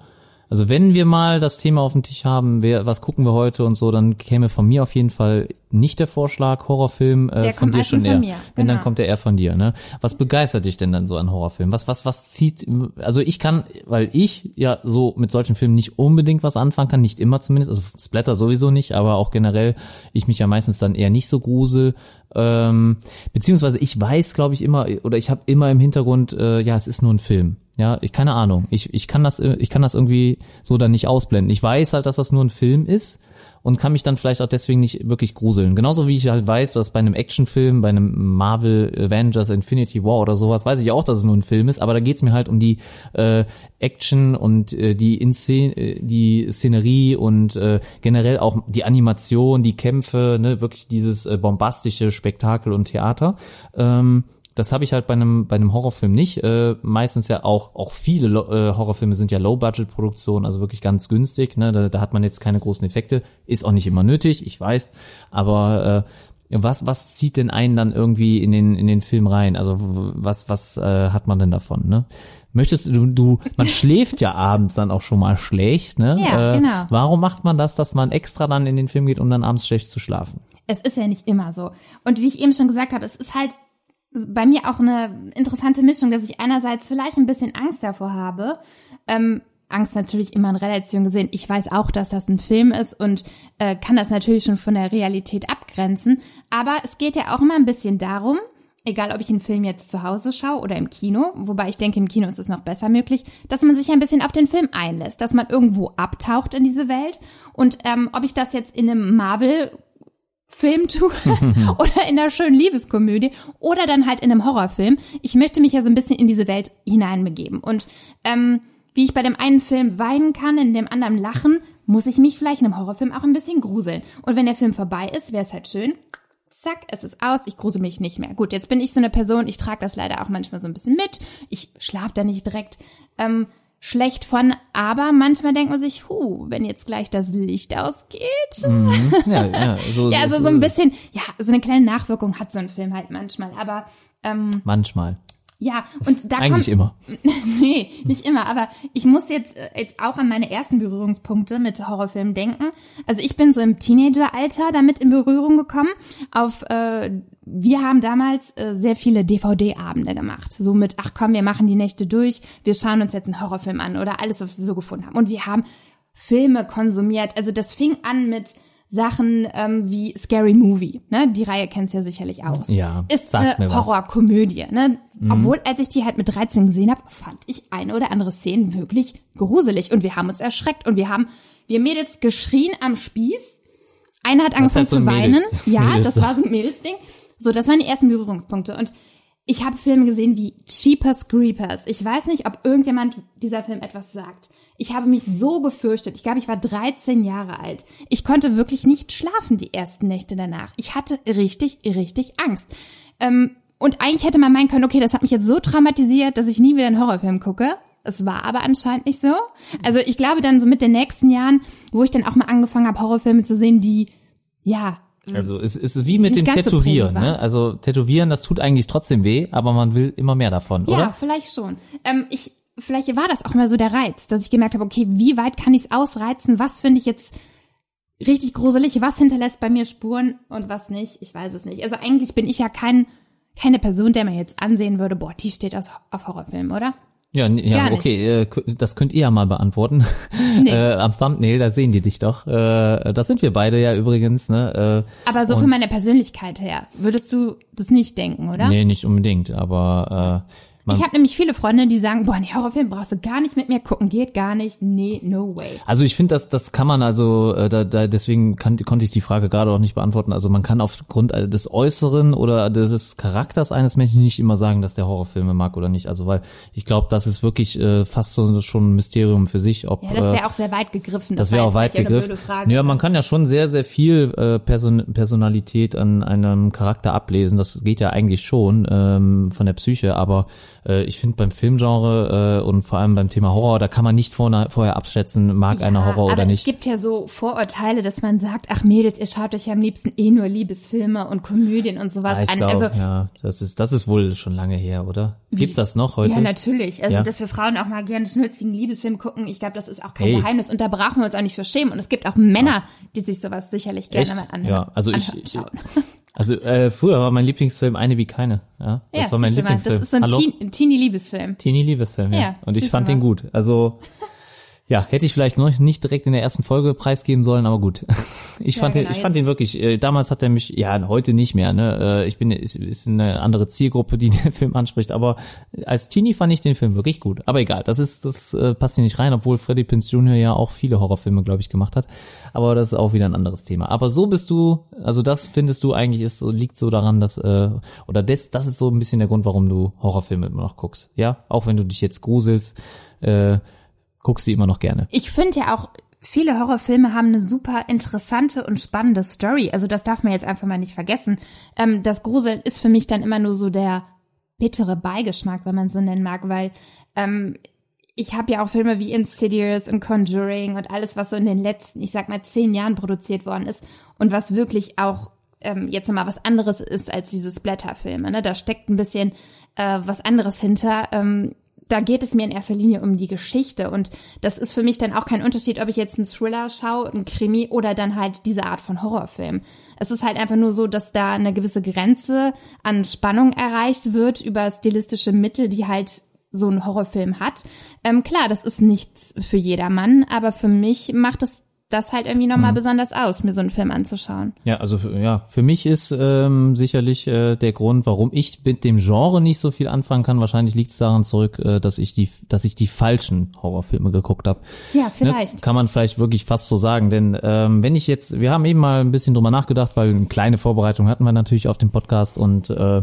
also wenn wir mal das Thema auf dem Tisch haben, wer, was gucken wir heute und so, dann käme von mir auf jeden Fall nicht der Vorschlag Horrorfilm äh, Der von dir schon eher. von mir, Wenn dann genau. kommt der eher von dir, ne? Was begeistert dich denn dann so an Horrorfilmen? Was was was zieht? Also ich kann, weil ich ja so mit solchen Filmen nicht unbedingt was anfangen kann, nicht immer zumindest. Also Splatter sowieso nicht, aber auch generell ich mich ja meistens dann eher nicht so grusel. Ähm, beziehungsweise ich weiß, glaube ich, immer, oder ich habe immer im Hintergrund, äh, ja, es ist nur ein Film. Ja, ich keine Ahnung. Ich, ich kann das, äh, ich kann das irgendwie so dann nicht ausblenden. Ich weiß halt, dass das nur ein Film ist und kann mich dann vielleicht auch deswegen nicht wirklich gruseln. Genauso wie ich halt weiß, was bei einem Actionfilm, bei einem Marvel Avengers Infinity War oder sowas, weiß ich auch, dass es nur ein Film ist, aber da geht's mir halt um die äh, Action und äh, die Inszen äh, die Szenerie und äh, generell auch die Animation, die Kämpfe, ne, wirklich dieses äh, bombastische Spektakel und Theater. Ähm, das habe ich halt bei einem bei einem Horrorfilm nicht. Äh, meistens ja auch auch viele äh, Horrorfilme sind ja Low-Budget-Produktionen, also wirklich ganz günstig. Ne? Da, da hat man jetzt keine großen Effekte. Ist auch nicht immer nötig, ich weiß. Aber äh, was was zieht denn einen dann irgendwie in den in den Film rein? Also was was äh, hat man denn davon? Ne? Möchtest du du man schläft ja abends dann auch schon mal schlecht. Ne? Ja, äh, genau. Warum macht man das, dass man extra dann in den Film geht, um dann abends schlecht zu schlafen? Es ist ja nicht immer so. Und wie ich eben schon gesagt habe, es ist halt bei mir auch eine interessante Mischung, dass ich einerseits vielleicht ein bisschen Angst davor habe. Ähm, Angst natürlich immer in Relation gesehen. Ich weiß auch, dass das ein Film ist und äh, kann das natürlich schon von der Realität abgrenzen. Aber es geht ja auch immer ein bisschen darum, egal ob ich einen Film jetzt zu Hause schaue oder im Kino, wobei ich denke, im Kino ist es noch besser möglich, dass man sich ein bisschen auf den Film einlässt, dass man irgendwo abtaucht in diese Welt. Und ähm, ob ich das jetzt in einem Marvel Film tue oder in einer schönen Liebeskomödie oder dann halt in einem Horrorfilm. Ich möchte mich ja so ein bisschen in diese Welt hineinbegeben. Und ähm, wie ich bei dem einen Film weinen kann, in dem anderen lachen, muss ich mich vielleicht in einem Horrorfilm auch ein bisschen gruseln. Und wenn der Film vorbei ist, wäre es halt schön. Zack, es ist aus, ich grusel mich nicht mehr. Gut, jetzt bin ich so eine Person, ich trage das leider auch manchmal so ein bisschen mit. Ich schlafe da nicht direkt ähm, schlecht von, aber manchmal denkt man sich, hu, wenn jetzt gleich das Licht ausgeht, Mhm. Ja, ja, so, ja, also so ein bisschen, ja, so eine kleine Nachwirkung hat so ein Film halt manchmal. Aber ähm, Manchmal. Ja, und da Eigentlich kommt, immer. nee, nicht immer, aber ich muss jetzt äh, jetzt auch an meine ersten Berührungspunkte mit Horrorfilmen denken. Also ich bin so im Teenageralter damit in Berührung gekommen. Auf äh, wir haben damals äh, sehr viele DVD-Abende gemacht. So mit, ach komm, wir machen die Nächte durch, wir schauen uns jetzt einen Horrorfilm an oder alles, was wir so gefunden haben. Und wir haben Filme konsumiert. Also das fing an mit Sachen ähm, wie Scary Movie, ne? Die Reihe kennst du ja sicherlich auch. Ja, Ist eine. Horrorkomödie, ne? Obwohl, als ich die halt mit 13 gesehen habe, fand ich eine oder andere Szene wirklich gruselig und wir haben uns erschreckt und wir haben, wir Mädels geschrien am Spieß. Einer hat angefangen halt so zu weinen. Mädels- ja, Mädels- das war so ein Mädelsding. So, das waren die ersten Berührungspunkte und ich habe Filme gesehen wie Cheapers Creepers. Ich weiß nicht, ob irgendjemand dieser Film etwas sagt. Ich habe mich so gefürchtet. Ich glaube, ich war 13 Jahre alt. Ich konnte wirklich nicht schlafen die ersten Nächte danach. Ich hatte richtig, richtig Angst. Ähm, und eigentlich hätte man meinen können, okay, das hat mich jetzt so traumatisiert, dass ich nie wieder einen Horrorfilm gucke. Es war aber anscheinend nicht so. Also ich glaube dann so mit den nächsten Jahren, wo ich dann auch mal angefangen habe, Horrorfilme zu sehen, die, ja. Also es ist wie mit Nicht dem so Tätowieren, prägend ne? Also Tätowieren, das tut eigentlich trotzdem weh, aber man will immer mehr davon, Ja, oder? vielleicht schon. Ähm, ich, vielleicht war das auch mal so der Reiz, dass ich gemerkt habe, okay, wie weit kann ich es ausreizen? Was finde ich jetzt richtig gruselig? Was hinterlässt bei mir Spuren und was nicht? Ich weiß es nicht. Also eigentlich bin ich ja kein, keine Person, der mir jetzt ansehen würde, boah, die steht aus, auf Horrorfilmen, oder? Ja, ja, okay, äh, das könnt ihr ja mal beantworten. Nee. Äh, am Thumbnail, da sehen die dich doch. Äh, das sind wir beide ja übrigens, ne? Äh, Aber so von meiner Persönlichkeit her, würdest du das nicht denken, oder? Nee, nicht unbedingt, aber äh, man, Ich habe nämlich viele Freunde, die sagen, boah, nee, Horrorfilm brauchst du gar nicht mit mir gucken, geht gar nicht. Nee, no way. Also ich finde, das, das kann man also, äh, da, da, deswegen kann, konnte ich die Frage gerade auch nicht beantworten. Also man kann aufgrund des Äußeren oder des Charakters eines Menschen nicht immer sagen, dass der Horrorfilme mag oder nicht. Also weil ich glaube, das ist wirklich äh, fast so schon ein Mysterium für sich, ob Ja, das äh, wäre auch sehr weit gegriffen. Das war wäre auch weit gegriffen. Ja, man kann ja schon sehr, sehr viel äh, Person Personalität an einem Charakter ablesen. Das geht ja eigentlich schon ähm, von der Psyche, aber äh, ich finde beim Filmgenre äh, und vor allem beim Thema Horror, da kann man nicht vorne, vorher abschätzen, mag einer Horror aber oder es nicht. gibt ja so Vorurteile, dass man sagt, ach Mädels, ihr schaut euch ja am liebsten eh nur Liebesfilme und Komödien und sowas Ja, ich an. glaube, also ja, das ist, das ist wohl schon lange her, oder? Gibt's das noch heute? ja, natürlich. Also Ja. dass wir Frauen auch mal gerne schnulzigen Liebesfilm gucken, ich glaube, das ist auch kein Hey. Geheimnis und da brauchen wir uns auch nicht für schämen. Und es gibt auch Männer, die sich sowas sicherlich gerne Echt? mal anhören. Ja, also ich, ich. also äh, früher war mein Lieblingsfilm eine wie keine. Ja, das ja, war mein du mal, Lieblingsfilm. Das ist so ein? Teen- Teenie-Liebesfilm. Teenie Liebesfilm, ja. Ja, Und ich fand mal. den gut. Also ja, hätte ich vielleicht noch nicht direkt in der ersten Folge preisgeben sollen, aber gut. Ich Ja, fand genau, den, ich fand den wirklich. Äh, damals hat er mich, ja, heute nicht mehr. Ne, äh, ich bin ist, ist eine andere Zielgruppe, die der Film anspricht. Aber als Teenie fand ich den Film wirklich gut. Aber egal, das ist das äh, passt hier nicht rein, obwohl Freddie Prinze Jr. ja auch viele Horrorfilme, glaube ich, gemacht hat. Aber das ist auch wieder ein anderes Thema. Aber so bist du, also das findest du eigentlich ist so liegt so daran, dass äh, oder das das ist so ein bisschen der Grund, warum du Horrorfilme immer noch guckst. Ja, auch wenn du dich jetzt gruselst. Äh, guckst sie immer noch gerne. Ich finde ja auch, viele Horrorfilme haben eine super interessante und spannende Story. Also das darf man jetzt einfach mal nicht vergessen. Ähm, das Gruseln ist für mich dann immer nur so der bittere Beigeschmack, wenn man so nennen mag, weil ähm, ich habe ja auch Filme wie Insidious und Conjuring und alles, was so in den letzten, ich sag mal, zehn Jahren produziert worden ist und was wirklich auch ähm, jetzt mal was anderes ist als diese Splatter-Filme. Ne? Da steckt ein bisschen äh, was anderes hinter. Ähm, da geht es mir in erster Linie um die Geschichte und das ist für mich dann auch kein Unterschied, ob ich jetzt einen Thriller schaue, einen Krimi oder dann halt diese Art von Horrorfilm. Es ist halt einfach nur so, dass da eine gewisse Grenze an Spannung erreicht wird über stilistische Mittel, die halt so ein Horrorfilm hat. Ähm, klar, das ist nichts für jedermann, aber für mich macht es das halt irgendwie nochmal besonders aus, mir so einen Film anzuschauen. Ja, also ja, für mich ist ähm, sicherlich äh, der Grund, warum ich mit dem Genre nicht so viel anfangen kann. Wahrscheinlich liegt es daran zurück, äh, dass ich die, dass ich die falschen Horrorfilme geguckt habe. Ja, vielleicht. Ne? Kann man vielleicht wirklich fast so sagen, denn ähm, wenn ich jetzt, wir haben eben mal ein bisschen drüber nachgedacht, weil eine kleine Vorbereitung hatten wir natürlich auf dem Podcast und äh,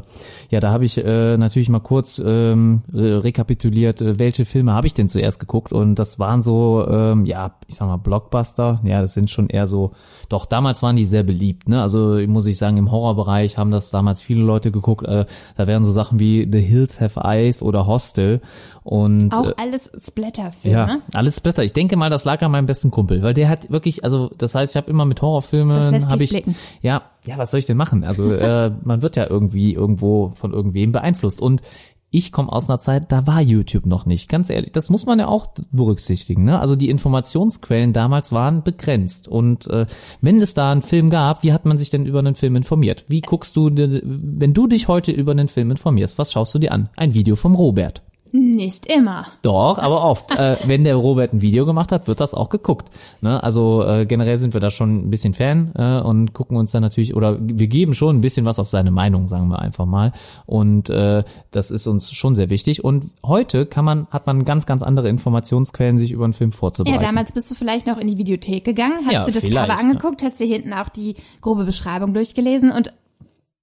ja, da habe ich äh, natürlich mal kurz ähm, re rekapituliert, äh, welche Filme habe ich denn zuerst geguckt und das waren so, ähm, ja, ich sag mal Blockbuster, ja, das sind schon eher so, doch damals waren die sehr beliebt, ne? Also muss ich sagen, im Horrorbereich haben das damals viele Leute geguckt. Äh, da wären so Sachen wie The Hills Have Eyes oder Hostel und Auch äh, alles Splatterfilme. ja, alles Splatter. Ich denke mal, das lag an meinem besten Kumpel, weil der hat wirklich, also das heißt, ich habe immer mit Horrorfilmen habe ich blicken. ja, ja, was soll ich denn machen? Also äh, man wird ja irgendwie irgendwo von irgendwem beeinflusst und ich komme aus einer Zeit, da war YouTube noch nicht. Ganz ehrlich, das muss man ja auch berücksichtigen. Ne? Also die Informationsquellen damals waren begrenzt. Und äh, wenn es da einen Film gab, wie hat man sich denn über einen Film informiert? Wie guckst du, wenn du dich heute über einen Film informierst, was schaust du dir an? Ein Video vom Robert. Nicht immer. Doch, aber oft. äh, wenn der Robert ein Video gemacht hat, wird das auch geguckt. Ne? Also äh, generell sind wir da schon ein bisschen Fan äh, und gucken uns dann natürlich, oder wir geben schon ein bisschen was auf seine Meinung, sagen wir einfach mal. Und äh, das ist uns schon sehr wichtig. Und heute kann man, hat man ganz, ganz andere Informationsquellen, sich über einen Film Ja, vorzubereiten. damals bist du vielleicht noch in die Videothek gegangen, hast Ja, du das Cover angeguckt, hast dir hinten auch die grobe Beschreibung durchgelesen und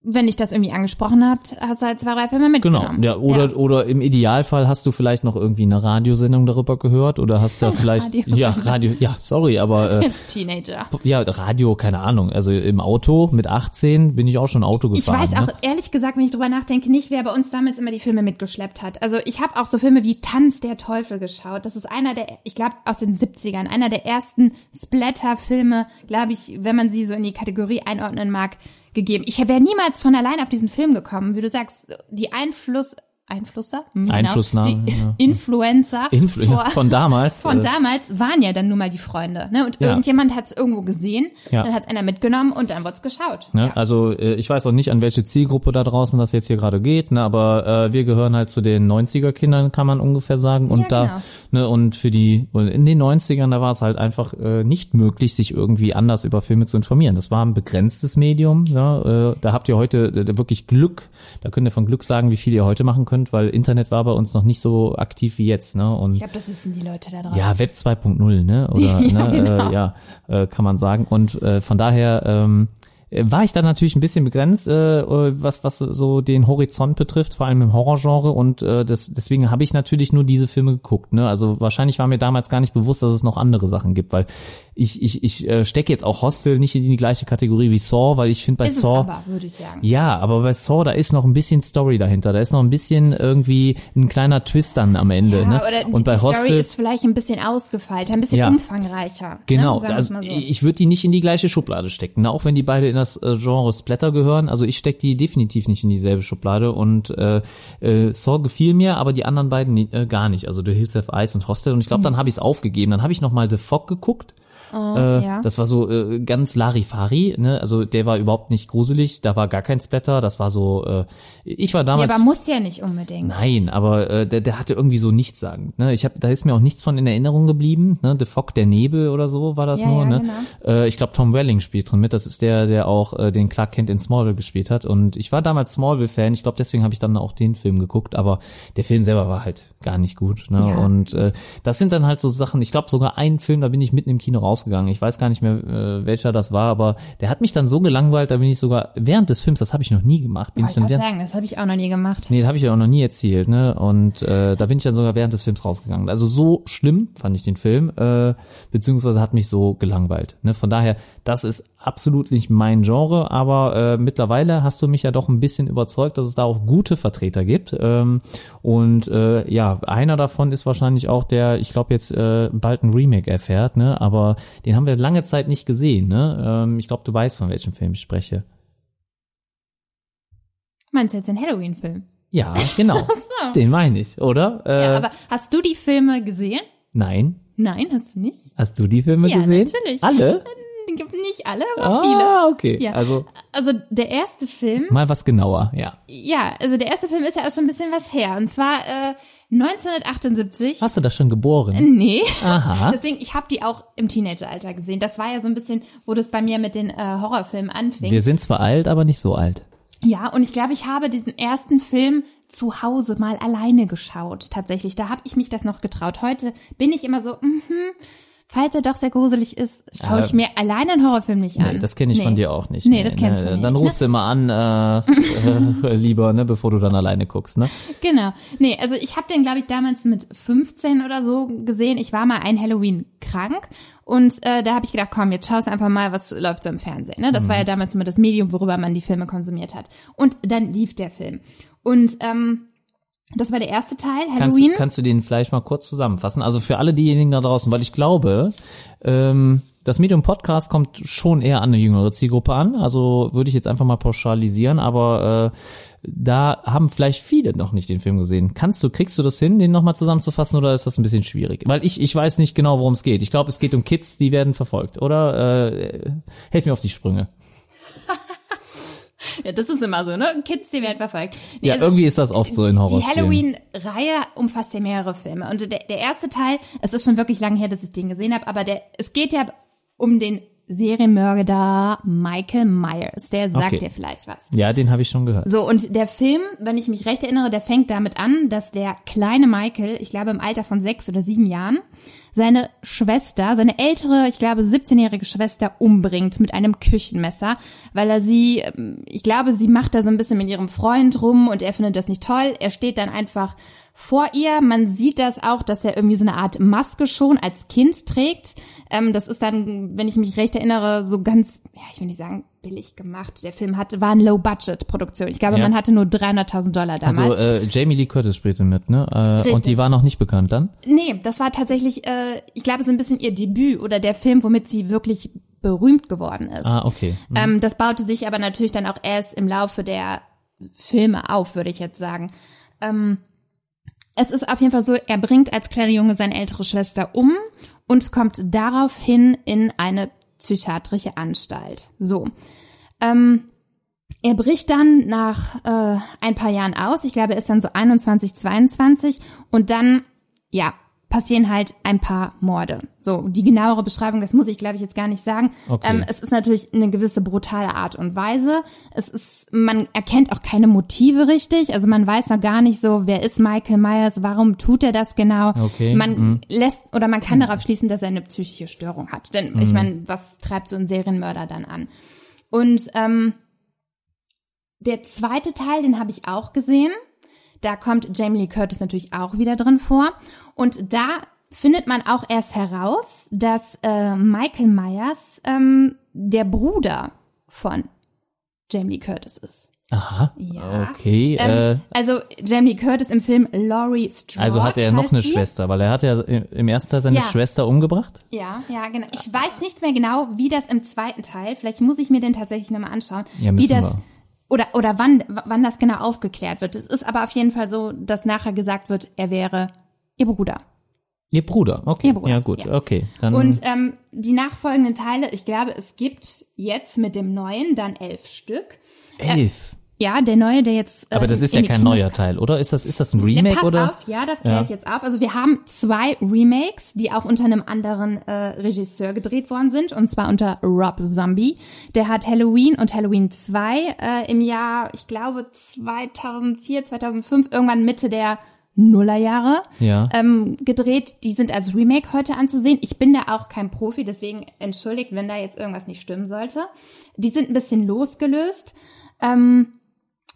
wenn dich das irgendwie angesprochen hat, hast du halt zwei, drei Filme Genau, mitgenommen. ja, oder, oder im Idealfall hast du vielleicht noch irgendwie eine Radiosendung darüber gehört oder hast da vielleicht, Radiosendung. ja, Radio, ja, sorry, aber, äh, Jetzt Teenager. ja, Radio, keine Ahnung, also im Auto mit 18 bin ich auch schon Auto Ich gefahren. weiß auch ne? ehrlich gesagt, wenn ich drüber nachdenke, nicht, wer bei uns damals immer die Filme mitgeschleppt hat. Also ich habe auch so Filme wie Tanz der Teufel geschaut. Das ist einer der, ich glaube aus den 70ern, einer der ersten Splatter-Filme, glaube ich, wenn man sie so in die Kategorie einordnen mag, gegeben. Ich wäre niemals von allein auf diesen Film gekommen, wie du sagst, die Einfluss, Einflusser? Hm, genau. Einflussnahme, Die ja. Influencer Influ vor- von damals. von äh, damals waren ja dann nun mal die Freunde. Ne? Und Ja. irgendjemand hat es irgendwo gesehen, Ja. dann hat es einer mitgenommen und dann wird's geschaut. Ne? Also äh, ich weiß auch nicht, an welche Zielgruppe da draußen das jetzt hier gerade geht, ne? aber äh, wir gehören halt zu den 90er-Kindern, kann man ungefähr sagen. Und da, genau. ne, und für die, und in den 90ern, da war es halt einfach äh, nicht möglich, sich irgendwie anders über Filme zu informieren. Das war ein begrenztes Medium. Ja? Äh, da habt ihr heute äh, wirklich Glück, da könnt ihr von Glück sagen, wie viel ihr heute machen könnt, weil Internet war bei uns noch nicht so aktiv wie jetzt. Ne? Und Ich glaube, das wissen die Leute da draußen. ja, Web 2.0, ne? Oder Ja, ne, genau. äh, ja, äh, kann man sagen. Und äh, von daher ähm, äh, war ich da natürlich ein bisschen begrenzt, äh, äh, was was so den Horizont betrifft, vor allem im Horrorgenre. Und äh, das, deswegen habe ich natürlich nur diese Filme geguckt. Ne? Also wahrscheinlich war mir damals gar nicht bewusst, dass es noch andere Sachen gibt, weil ich ich ich äh, stecke jetzt auch Hostel nicht in die gleiche Kategorie wie Saw, weil ich finde bei ist Saw aber, würde ich sagen. ja, aber bei Saw, da ist noch ein bisschen Story dahinter. Da ist noch ein bisschen irgendwie ein kleiner Twist dann am Ende. Ja, ne? oder Und die bei Story Hostel, ist vielleicht ein bisschen ausgefeilter, ein bisschen Ja. umfangreicher. Genau, ne? Sagen wir's also so. ich würde die nicht in die gleiche Schublade stecken, ne? auch wenn die beide in das äh, Genre Splatter gehören. Also ich stecke die definitiv nicht in dieselbe Schublade und äh, äh, Saw gefiel mir, aber die anderen beiden äh, gar nicht. Also The Hills Have Eyes und Hostel und ich glaube, dann habe ich es aufgegeben. Dann habe ich noch mal The Fog geguckt. Oh, Äh, ja. Das war so äh, ganz Larifari, ne? Also der war überhaupt nicht gruselig, da war gar kein Splatter, das war so, äh, ich war ja, damals. aber muss ja nicht unbedingt. Nein, aber äh, der, der hatte irgendwie so nichts sagen. Ne? Ich hab, da ist mir auch nichts von in Erinnerung geblieben. Ne? The Fog, der Nebel oder so war das Ja, nur. ja, ne? genau. äh, ich glaube, Tom Welling spielt drin mit. Das ist der, der auch äh, den Clark Kent in Smallville gespielt hat. Und ich war damals Smallville-Fan. Ich glaube, deswegen habe ich dann auch den Film geguckt. Aber der Film selber war halt gar nicht gut. Ne? Ja. Und äh, das sind dann halt so Sachen. Ich glaube, sogar ein Film, da bin ich mitten im Kino rausgegangen. Ich weiß gar nicht mehr, äh, welcher das war, aber der hat mich dann so gelangweilt. Da bin ich sogar während des Films, das habe ich noch nie gemacht, bin ich dann ich während sagen, das habe ich auch noch nie gemacht. Nee, das habe ich ja auch noch nie erzählt, ne? Und äh, da bin ich dann sogar während des Films rausgegangen. Also so schlimm fand ich den Film, äh, beziehungsweise hat mich so gelangweilt. Ne? Von daher, das ist absolut nicht mein Genre, aber äh, mittlerweile hast du mich ja doch ein bisschen überzeugt, dass es da auch gute Vertreter gibt. Ähm, und äh, ja, einer davon ist wahrscheinlich auch der, ich glaube jetzt äh, bald ein Remake erfährt, ne? Aber den haben wir lange Zeit nicht gesehen, ne? Ähm, ich glaube, du weißt, von welchem Film ich spreche. Meinst du jetzt den Halloween-Film? Ja, genau. so. Den meine ich, oder? Äh, Ja, aber hast du die Filme gesehen? Nein. Nein, hast du nicht? Hast du die Filme Ja, gesehen? natürlich. Alle? Nicht alle, aber viele. Ah, okay. Ja. Also Also der erste Film, mal was genauer, ja. ja, also der erste Film ist ja auch schon ein bisschen was her. Und zwar äh, 1978. Hast du das schon geboren? Nee. Aha. Deswegen, ich habe die auch im Teenageralter gesehen. Das war ja so ein bisschen, wo das bei mir mit den äh, Horrorfilmen anfing. Wir sind zwar alt, aber nicht so alt. Ja, und ich glaube, ich habe diesen ersten Film zu Hause mal alleine geschaut. Tatsächlich, da habe ich mich das noch getraut. Heute bin ich immer so, mhm, falls er doch sehr gruselig ist, schaue ich Ähm, mir alleine einen Horrorfilm nicht an. Nee, das kenne ich Nee. von dir auch nicht. Nee, das kennst du ne? nicht, Dann ne? rufst du immer an, äh, äh, lieber, ne, bevor du dann alleine guckst, ne? Genau. Nee, also ich habe den, glaube ich, damals mit 15 oder so gesehen. Ich war mal ein Halloween krank und äh, da habe ich gedacht, komm, jetzt schaust einfach mal, was läuft so im Fernsehen. Ne? Das war ja damals immer das Medium, worüber man die Filme konsumiert hat. Und dann lief der Film. Und ähm, das war der erste Teil, Kannst, Halloween. kannst du den vielleicht mal kurz zusammenfassen? Also für alle diejenigen da draußen, weil ich glaube, ähm, das Medium Podcast kommt schon eher an eine jüngere Zielgruppe an. Also würde ich jetzt einfach mal pauschalisieren, aber äh, da haben vielleicht viele noch nicht den Film gesehen. Kannst du, kriegst du das hin, den nochmal zusammenzufassen oder ist das ein bisschen schwierig? Weil ich, ich weiß nicht genau, worum es geht. Ich glaube, es geht um Kids, die werden verfolgt, oder? Äh, helf mir auf die Sprünge. Ja, das ist immer so, ne? Kids, die werden verfolgt. Nee, Ja, also- irgendwie ist das oft so in Die Horrorspielen. Halloween-Reihe umfasst ja mehrere Filme. Und der, der erste Teil, es ist schon wirklich lange her, dass ich den gesehen habe, aber der, es geht ja um den Serienmörder Michael Myers. Der sagt Okay. dir vielleicht was. Ja, den habe ich schon gehört. So, und der Film, wenn ich mich recht erinnere, der fängt damit an, dass der kleine Michael, ich glaube im Alter von sechs oder sieben Jahren, seine Schwester, seine ältere, ich glaube 17-jährige Schwester umbringt mit einem Küchenmesser, weil er sie, ähm, ich glaube, sie macht da so ein bisschen mit ihrem Freund rum und er findet das nicht toll. Er steht dann einfach vor ihr. Man sieht das auch, dass er irgendwie so eine Art Maske schon als Kind trägt. Ähm, das ist dann, wenn ich mich recht erinnere, so ganz, ja, ich will nicht sagen billig gemacht. Der Film hatte, war eine Low-Budget-Produktion. Ich glaube, Ja. man hatte nur 300.000 Dollar damals. Also äh, Jamie Lee Curtis spielte mit, ne? Äh, und die war noch nicht bekannt dann? Nee, das war tatsächlich, äh, ich glaube, so ein bisschen ihr Debüt oder der Film, womit sie wirklich berühmt geworden ist. Ah, okay. Mhm. Ähm, das baute sich aber natürlich dann auch erst im Laufe der Filme auf, würde ich jetzt sagen. Ähm, es ist auf jeden Fall so, er bringt als kleiner Junge seine ältere Schwester um und kommt daraufhin in eine psychiatrische Anstalt. So. Ähm, er bricht dann nach äh, ein paar Jahren aus. Ich glaube, er ist dann so 21, 22 und dann, ja, passieren halt ein paar Morde. So, die genauere Beschreibung, das muss ich, glaube ich, jetzt gar nicht sagen. Okay. Ähm, es ist natürlich eine gewisse brutale Art und Weise. Es ist, man erkennt auch keine Motive richtig. Also man weiß noch gar nicht so, wer ist Michael Myers, warum tut er das genau. Okay, Man mhm. lässt oder man kann darauf schließen, dass er eine psychische Störung hat. Denn ich meine, was treibt so ein Serienmörder dann an? Und ähm, der zweite Teil, den habe ich auch gesehen. Da kommt Jamie Lee Curtis natürlich auch wieder drin vor. Und da findet man auch erst heraus, dass äh, Michael Myers ähm, der Bruder von Jamie Lee Curtis ist. Aha. Ja. Okay. Ähm, äh, also Jamie Lee Curtis im Film Laurie Strode. also hat er noch eine sie. Schwester, weil er hat ja im ersten Teil seine Ja. Schwester umgebracht. Ja, ja, genau. Ich weiß nicht mehr genau, wie das im zweiten Teil, vielleicht muss ich mir den tatsächlich nochmal anschauen, Ja, wie das wir. Oder oder wann wann das genau aufgeklärt wird. Es ist aber auf jeden Fall so, dass nachher gesagt wird, er wäre ihr Bruder. Ihr Bruder, okay. Ihr Bruder, ja gut, ja. okay. Dann Und ähm, die nachfolgenden Teile, ich glaube, es gibt jetzt mit dem neuen dann elf Stück. elf. Ja, der neue, der jetzt. äh, Aber das in- ist ja kein neuer Teil, oder? Ist das ist das ein Ja, Remake pass oder? auf, ja, das kläre Ja. ich jetzt auf. Also wir haben zwei Remakes, die auch unter einem anderen äh, Regisseur gedreht worden sind, und zwar unter Rob Zombie. Der hat Halloween und Halloween 2 äh, im Jahr, ich glaube 2004, 2005, irgendwann Mitte der Nullerjahre Ja. ähm, gedreht. Die sind als Remake heute anzusehen. Ich bin da auch kein Profi, deswegen entschuldigt, wenn da jetzt irgendwas nicht stimmen sollte. Die sind ein bisschen losgelöst. Ähm,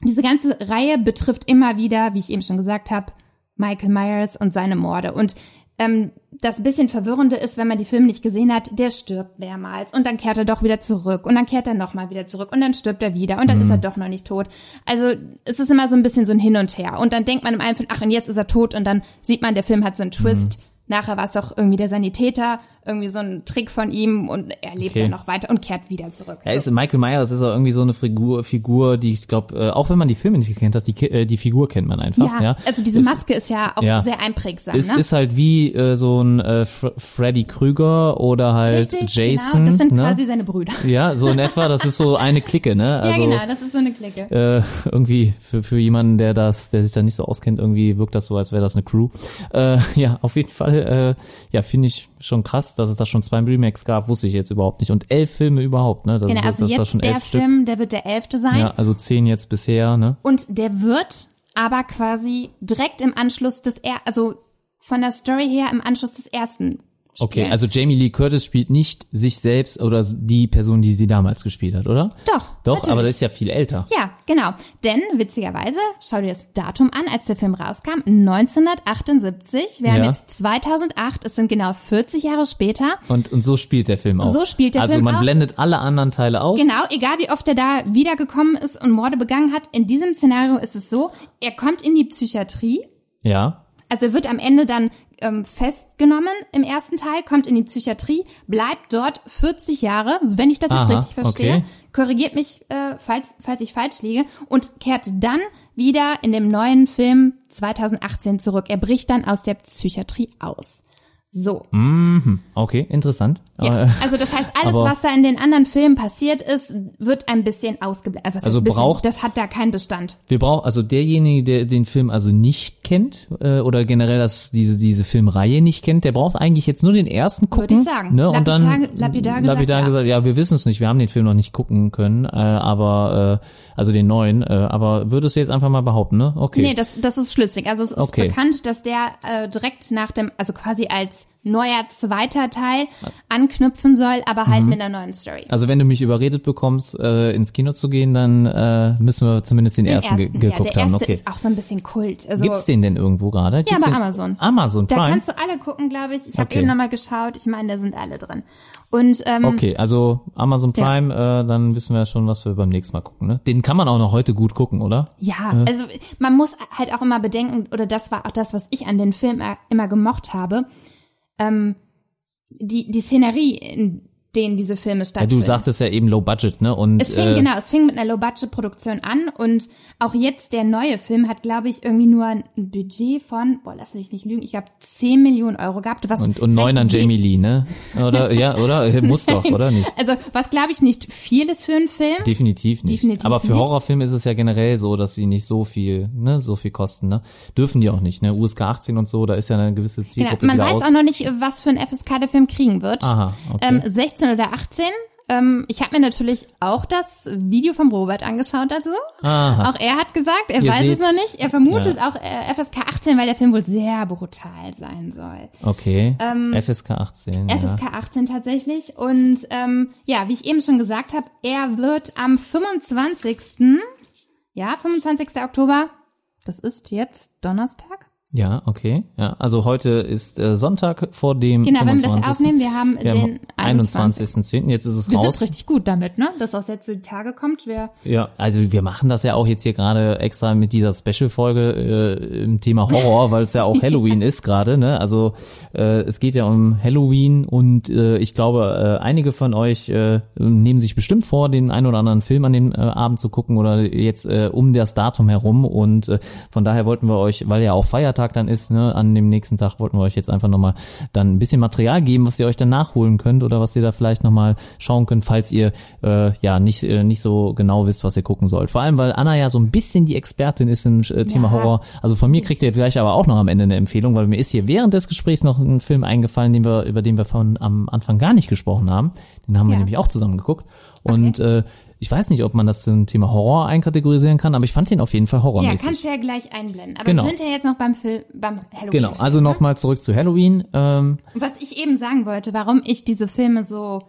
diese ganze Reihe betrifft immer wieder, wie ich eben schon gesagt habe, Michael Myers und seine Morde. Und ähm, das bisschen Verwirrende ist, wenn man die Filme nicht gesehen hat, der stirbt mehrmals und dann kehrt er doch wieder zurück und dann kehrt er nochmal wieder zurück und dann stirbt er wieder und dann ist er doch noch nicht tot. Also es ist immer so ein bisschen so ein Hin und Her. Und dann denkt man im einen Film, ach und jetzt ist er tot und dann sieht man, der Film hat so einen Twist. Nachher war es doch irgendwie der Sanitäter, irgendwie so ein Trick von ihm und er lebt Okay. dann noch weiter und kehrt wieder zurück. Ja, ist Michael Myers ist auch irgendwie so eine Figur, Figur, die ich glaube, äh, auch wenn man die Filme nicht gekannt hat, die, äh, die Figur kennt man einfach. ja, Ja, also diese Maske ist ja auch ja. sehr einprägsam. Ist, ne? ist halt wie äh, so ein äh, Fr Freddy Krüger oder halt Richtig, Jason. genau. Das sind ne? quasi seine Brüder. ja, so in etwa. Das ist so eine Clique, ne? Also, ja, genau, das ist so eine Clique. äh, irgendwie für, für jemanden, der das, der sich da nicht so auskennt, irgendwie wirkt das so, als wäre das eine Crew. Äh, ja, auf jeden Fall, äh, ja, finde ich schon krass, dass es da schon zwei Remakes gab, wusste ich jetzt überhaupt nicht. Und elf Filme überhaupt, ne? Das Genau, ist, also das ist da jetzt schon der elf Stück. Film, der wird der elfte sein. Ja, also zehn jetzt bisher, ne? Und der wird aber quasi direkt im Anschluss des, er also von der Story her im Anschluss des ersten Okay, spielen. also Jamie Lee Curtis spielt nicht sich selbst oder die Person, die sie damals gespielt hat, oder? Doch, Doch, natürlich. aber das ist ja viel älter. Ja, genau. Denn witzigerweise, schau dir das Datum an, als der Film rauskam, 1978. Wir haben Ja. jetzt 2008, es sind genau 40 Jahre später. Und, und so spielt der Film auch. So spielt der also Film man auch. blendet alle anderen Teile aus. Genau, egal wie oft er da wiedergekommen ist und Morde begangen hat. In diesem Szenario ist es so, er kommt in die Psychiatrie. Ja. Also er wird am Ende dann ähm, festgenommen im ersten Teil, kommt in die Psychiatrie, bleibt dort 40 Jahre, also wenn ich das jetzt Aha, richtig verstehe, okay. korrigiert mich, äh, falls, falls ich falsch liege, und kehrt dann wieder in dem neuen Film 2018 zurück. Er bricht dann aus der Psychiatrie aus. So. Mhm. Okay, interessant. Ja. Also das heißt, alles, aber- was da in den anderen Filmen passiert ist, wird ein bisschen ausgeblendet. Also ein bisschen? braucht- das hat da keinen Bestand. Wir brauchen also derjenige, der den Film also nicht kennt äh, oder generell das diese diese Filmreihe nicht kennt, der braucht eigentlich jetzt nur den ersten gucken. Würde ich sagen. Ne? Und dann Lapidar- lapidar gesagt, lapidar ja. gesagt, ja, wir wissen es nicht, wir haben den Film noch nicht gucken können, äh, aber äh, also den neuen, äh, aber würdest du jetzt einfach mal behaupten, ne? Okay. Nee, das, das ist schlüssig. Also es ist Okay. bekannt, dass der äh, direkt nach dem, also quasi als neuer zweiter Teil anknüpfen soll, aber halt mit einer neuen Story. Also wenn du mich überredet bekommst, äh, ins Kino zu gehen, dann äh, müssen wir zumindest den, Den ersten, ge ja, geguckt der haben. erste Okay. ist auch so ein bisschen Kult. Also, Gibt's den denn irgendwo gerade? Ja, bei? Amazon. Amazon Da Prime. kannst du alle gucken, glaube ich. Ich habe Okay. eben nochmal geschaut. Ich meine, da sind alle drin. Und ähm, Okay, also Amazon Ja. Prime, äh, dann wissen wir schon, was wir beim nächsten Mal gucken. Ne? Den kann man auch noch heute gut gucken, oder? ja, also man muss halt auch immer bedenken, oder das war auch das, was ich an den Film äh, immer gemocht habe, ähm, die, die Szenerie, in denen diese Filme Ja, stattfinden. du sagtest ja eben Low Budget, ne? Und Es fing, äh, genau, es fing mit einer Low-Budget-Produktion an und auch jetzt der neue Film hat, glaube ich, irgendwie nur ein Budget von, boah, lass mich nicht lügen, ich glaube 10 Millionen Euro gehabt. Was und, und neun an Jamie Lee, ne? Oder ja, oder Äh, muss doch, oder nicht? Also, was glaube ich nicht viel ist für einen Film. Definitiv nicht. Definitiv Aber für nicht. Horrorfilme ist es ja generell so, dass sie nicht so viel, ne, so viel kosten, ne? Dürfen die auch nicht, ne? USK 18 und so, da ist ja eine gewisse Genau. Zielgruppe Man wieder weiß auch noch nicht, was für ein FSK der Film kriegen wird. Aha, okay. ähm, 16 oder 18. Ähm, ich habe mir natürlich auch das Video vom Robert angeschaut dazu. Aha. Auch er hat gesagt, er Ihr weiß seht- es noch nicht. Er vermutet Ja. auch äh, FSK 18, weil der Film wohl sehr brutal sein soll. Okay. ähm, FSK 18. FSK ja. 18 tatsächlich. Und ähm, ja, wie ich eben schon gesagt habe, er wird am 25. Ja, 25. Oktober. Das ist jetzt Donnerstag. Ja, okay. Ja, also heute ist äh, Sonntag vor dem Genau, wenn 25. wir das aufnehmen, wir haben Wir den haben 21. 21.10. Jetzt ist es Wir raus. sind richtig gut damit, ne? Dass auch jetzt so die Tage kommt. Wir Ja, also wir machen das ja auch jetzt hier gerade extra mit dieser Special-Folge äh, im Thema Horror, weil es ja auch Halloween ist gerade, ne? Also äh, es geht ja um Halloween und äh, ich glaube, äh, einige von euch äh, nehmen sich bestimmt vor, den einen oder anderen Film an dem äh, Abend zu gucken oder jetzt äh, um das Datum herum und äh, von daher wollten wir euch, weil ja auch Feiertag dann ist, ne, an dem nächsten Tag wollten wir euch jetzt einfach nochmal dann ein bisschen Material geben, was ihr euch dann nachholen könnt oder was ihr da vielleicht nochmal schauen könnt, falls ihr äh, ja nicht, äh, nicht so genau wisst, was ihr gucken sollt. Vor allem, weil Anna ja so ein bisschen die Expertin ist im äh, Thema Ja. Horror. Also von mir kriegt ihr gleich aber auch noch am Ende eine Empfehlung, weil mir ist hier während des Gesprächs noch ein Film eingefallen, den wir, über den wir von am Anfang gar nicht gesprochen haben. Den haben wir Ja. nämlich auch zusammen geguckt. Und äh, ich weiß nicht, ob man das zum Thema Horror einkategorisieren kann, aber ich fand den auf jeden Fall ja, horrormäßig. kannst du ja gleich einblenden. Aber Genau. wir sind ja jetzt noch beim Film, beim Halloween. Genau, also nochmal zurück zu Halloween. Ähm, Was ich eben sagen wollte, warum ich diese Filme so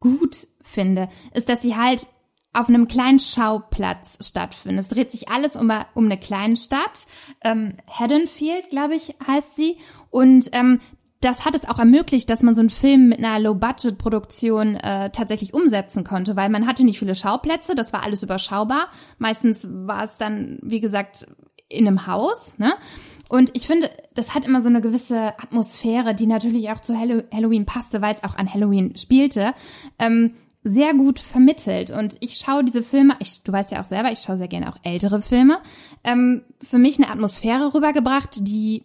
gut finde, ist, dass sie halt auf einem kleinen Schauplatz stattfinden. Es dreht sich alles um, um eine kleine Stadt. Ähm, Haddonfield, glaube ich, heißt sie. Und ähm, das hat es auch ermöglicht, dass man so einen Film mit einer Low-Budget-Produktion äh, tatsächlich umsetzen konnte, weil man hatte nicht viele Schauplätze, das war alles überschaubar. Meistens war es dann, wie gesagt, in einem Haus, ne? Und ich finde, das hat immer so eine gewisse Atmosphäre, die natürlich auch zu Hallo Halloween passte, weil es auch an Halloween spielte, ähm, sehr gut vermittelt. Und ich schaue diese Filme, ich, du weißt ja auch selber, ich schaue sehr gerne auch ältere Filme, ähm, für mich eine Atmosphäre rübergebracht, die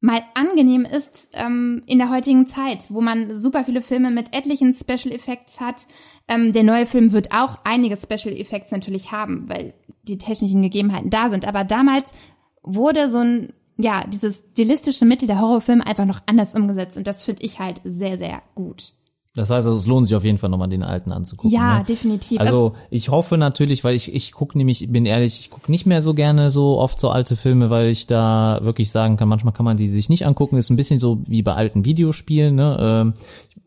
mal angenehm ist ähm, in der heutigen Zeit, wo man super viele Filme mit etlichen Special Effects hat. Ähm, der neue Film wird auch einige Special Effects natürlich haben, weil die technischen Gegebenheiten da sind. Aber damals wurde so ein, ja, dieses stilistische Mittel der Horrorfilme einfach noch anders umgesetzt und das finde ich halt sehr, sehr gut. Das heißt, also, es lohnt sich auf jeden Fall nochmal den alten anzugucken. Ja, ne? definitiv. Also ich hoffe natürlich, weil ich ich gucke nämlich, ich bin ehrlich, ich gucke nicht mehr so gerne so oft so alte Filme, weil ich da wirklich sagen kann, manchmal kann man die sich nicht angucken. Ist ein bisschen so wie bei alten Videospielen, ne?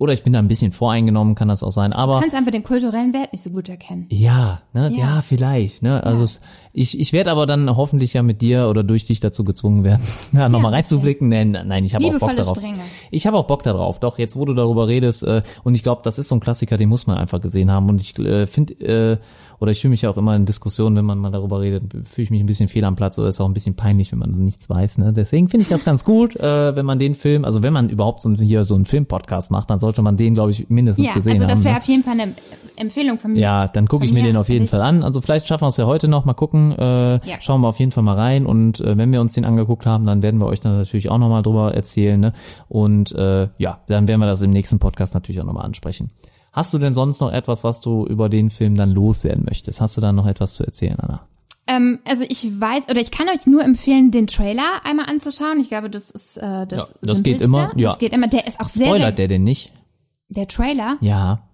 Oder ich bin da ein bisschen voreingenommen, kann das auch sein. Aber du kannst einfach den kulturellen Wert nicht so gut erkennen. ja, ne, ja, Ja. vielleicht, ne, also Ja. es, ich, ich werde aber dann hoffentlich ja mit dir oder durch dich dazu gezwungen werden, ja, nochmal okay. reinzublicken. Nein, nein, ich habe auch Bock darauf. Strenge. Ich habe auch Bock darauf. Doch jetzt, wo du darüber redest, äh, und ich glaube, das ist so ein Klassiker, den muss man einfach gesehen haben. Und ich äh, finde, äh, oder ich fühle mich ja auch immer in Diskussionen, wenn man mal darüber redet, fühle ich mich ein bisschen fehl am Platz oder ist auch ein bisschen peinlich, wenn man nichts weiß. Ne? Deswegen finde ich das ganz gut, äh, wenn man den Film, also wenn man überhaupt so hier so einen Filmpodcast macht, dann sollte man den, glaube ich, mindestens Ja, gesehen also das haben. wäre ne? auf jeden Fall eine Empfehlung von mir. Ja, dann gucke ich mir den auf jeden. Fall an. Also vielleicht schaffen wir es ja heute noch. Mal gucken. Äh, Ja. Schauen wir auf jeden Fall mal rein. Und äh, wenn wir uns den angeguckt haben, dann werden wir euch dann natürlich auch nochmal drüber erzählen. Ne? Und äh, ja, dann werden wir das im nächsten Podcast natürlich auch nochmal ansprechen. Hast du denn sonst noch etwas, was du über den Film dann loswerden möchtest? Hast du da noch etwas zu erzählen, Anna? Ähm, also ich weiß, oder ich kann euch nur empfehlen, den Trailer einmal anzuschauen. Ich glaube, das ist äh, das Ja, das geht immer, ja. Das geht immer. Der ist auch sehr, sehr Spoilert der denn nicht? der Trailer. Ja.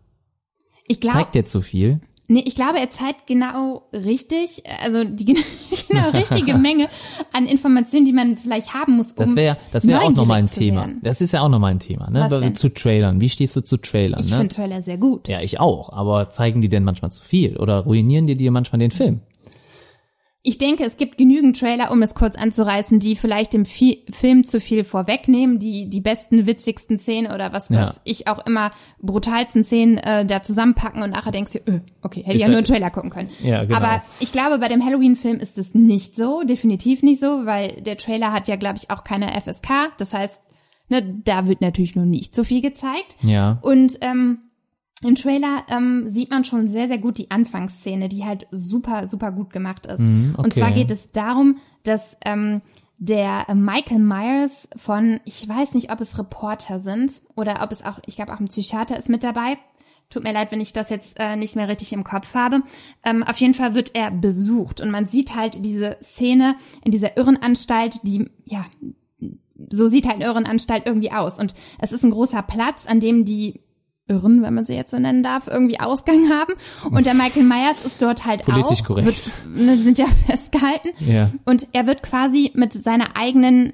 Ich glaube, Zeigt der zu viel? Nee, ich glaube, er zeigt genau richtig, also die genau richtige Menge an Informationen, die man vielleicht haben muss, um Das wäre das wäre auch nochmal ein Thema. Das ist ja auch nochmal ein Thema, ne? Zu Trailern. Wie stehst du zu Trailern, Ich ne? finde Trailer sehr gut. Ja, ich auch. Aber zeigen die denn manchmal zu viel? Oder ruinieren die dir manchmal den Film? Ich denke, es gibt genügend Trailer, um es kurz anzureißen, die vielleicht dem Fi Film zu viel vorwegnehmen, die die besten, witzigsten Szenen oder was Ja. weiß ich auch immer brutalsten Szenen äh, da zusammenpacken und nachher denkst du, öh, okay, hätte ich ja- nur einen Trailer gucken können. Ja, genau. Aber ich glaube, bei dem Halloween-Film ist es nicht so, definitiv nicht so, weil der Trailer hat ja, glaube ich, auch keine FSK. Das heißt, ne, da wird natürlich nur nicht so viel gezeigt. Ja. Und ähm, im Trailer ähm, sieht man schon sehr, sehr gut die Anfangsszene, die halt super, super gut gemacht ist. Mhm, okay. Und zwar geht es darum, dass ähm, der Michael Myers von, ich weiß nicht, ob es Reporter sind oder ob es auch, ich glaube auch ein Psychiater ist mit dabei. Tut mir leid, wenn ich das jetzt äh, nicht mehr richtig im Kopf habe. Ähm, auf jeden Fall wird er besucht und man sieht halt diese Szene in dieser Irrenanstalt, die, ja, so sieht halt eine Irrenanstalt irgendwie aus. Und es ist ein großer Platz, an dem die Irren, wenn man sie jetzt so nennen darf, irgendwie Ausgang haben. Und der Michael Myers ist dort halt Politisch auch. korrekt. Wird, ne, sind ja festgehalten. Ja. Und er wird quasi mit seiner eigenen,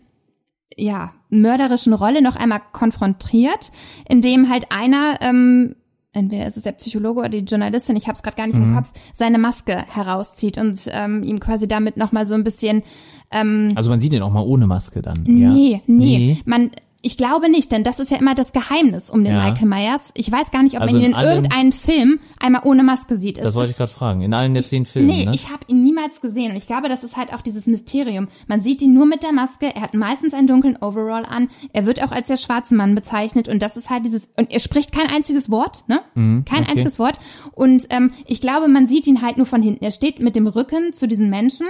ja, mörderischen Rolle noch einmal konfrontiert, indem halt einer, ähm, entweder ist es der Psychologe oder die Journalistin, ich habe es gerade gar nicht Mhm. im Kopf, seine Maske herauszieht und ähm, ihm quasi damit noch mal so ein bisschen ähm, Also man sieht ihn auch mal ohne Maske dann. ja? Nee, nee, Man, ich glaube nicht, denn das ist ja immer das Geheimnis um den Ja. Michael Myers. Ich weiß gar nicht, ob Also man ihn in in irgendeinem Film einmal ohne Maske sieht. Es Das wollte ist- ich gerade fragen. In allen der zehn Filmen, Nee, ne? ich habe ihn niemals gesehen. Und ich glaube, das ist halt auch dieses Mysterium. Man sieht ihn nur mit der Maske. Er hat meistens einen dunklen Overall an. Er wird auch als der schwarze Mann bezeichnet. Und das ist halt dieses, und er spricht kein einziges Wort, ne? kein Mhm, okay. einziges Wort. Und ähm, ich glaube, man sieht ihn halt nur von hinten. Er steht mit dem Rücken zu diesen Menschen.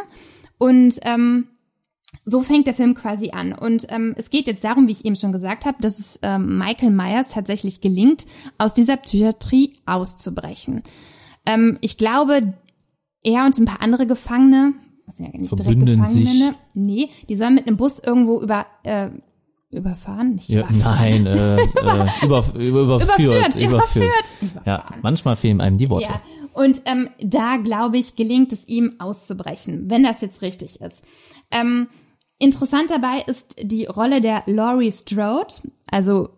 Und ähm, so fängt der Film quasi an. Und ähm, es geht jetzt darum, wie ich eben schon gesagt habe, dass es ähm, Michael Myers tatsächlich gelingt, aus dieser Psychiatrie auszubrechen. Ähm, ich glaube, er und ein paar andere Gefangene, das sind ja nicht Verbünden direkt Gefangene, sich. ne? nee, die sollen mit einem Bus irgendwo über äh, überfahren, nicht ja, überfahren. nein, äh, äh, über, über, überführt, Überführt, überführt. Ja, Überfahren. manchmal fehlen einem die Worte. Ja, und ähm, da glaube ich, gelingt es ihm auszubrechen, wenn das jetzt richtig ist. Ähm, interessant dabei ist die Rolle der Laurie Strode, also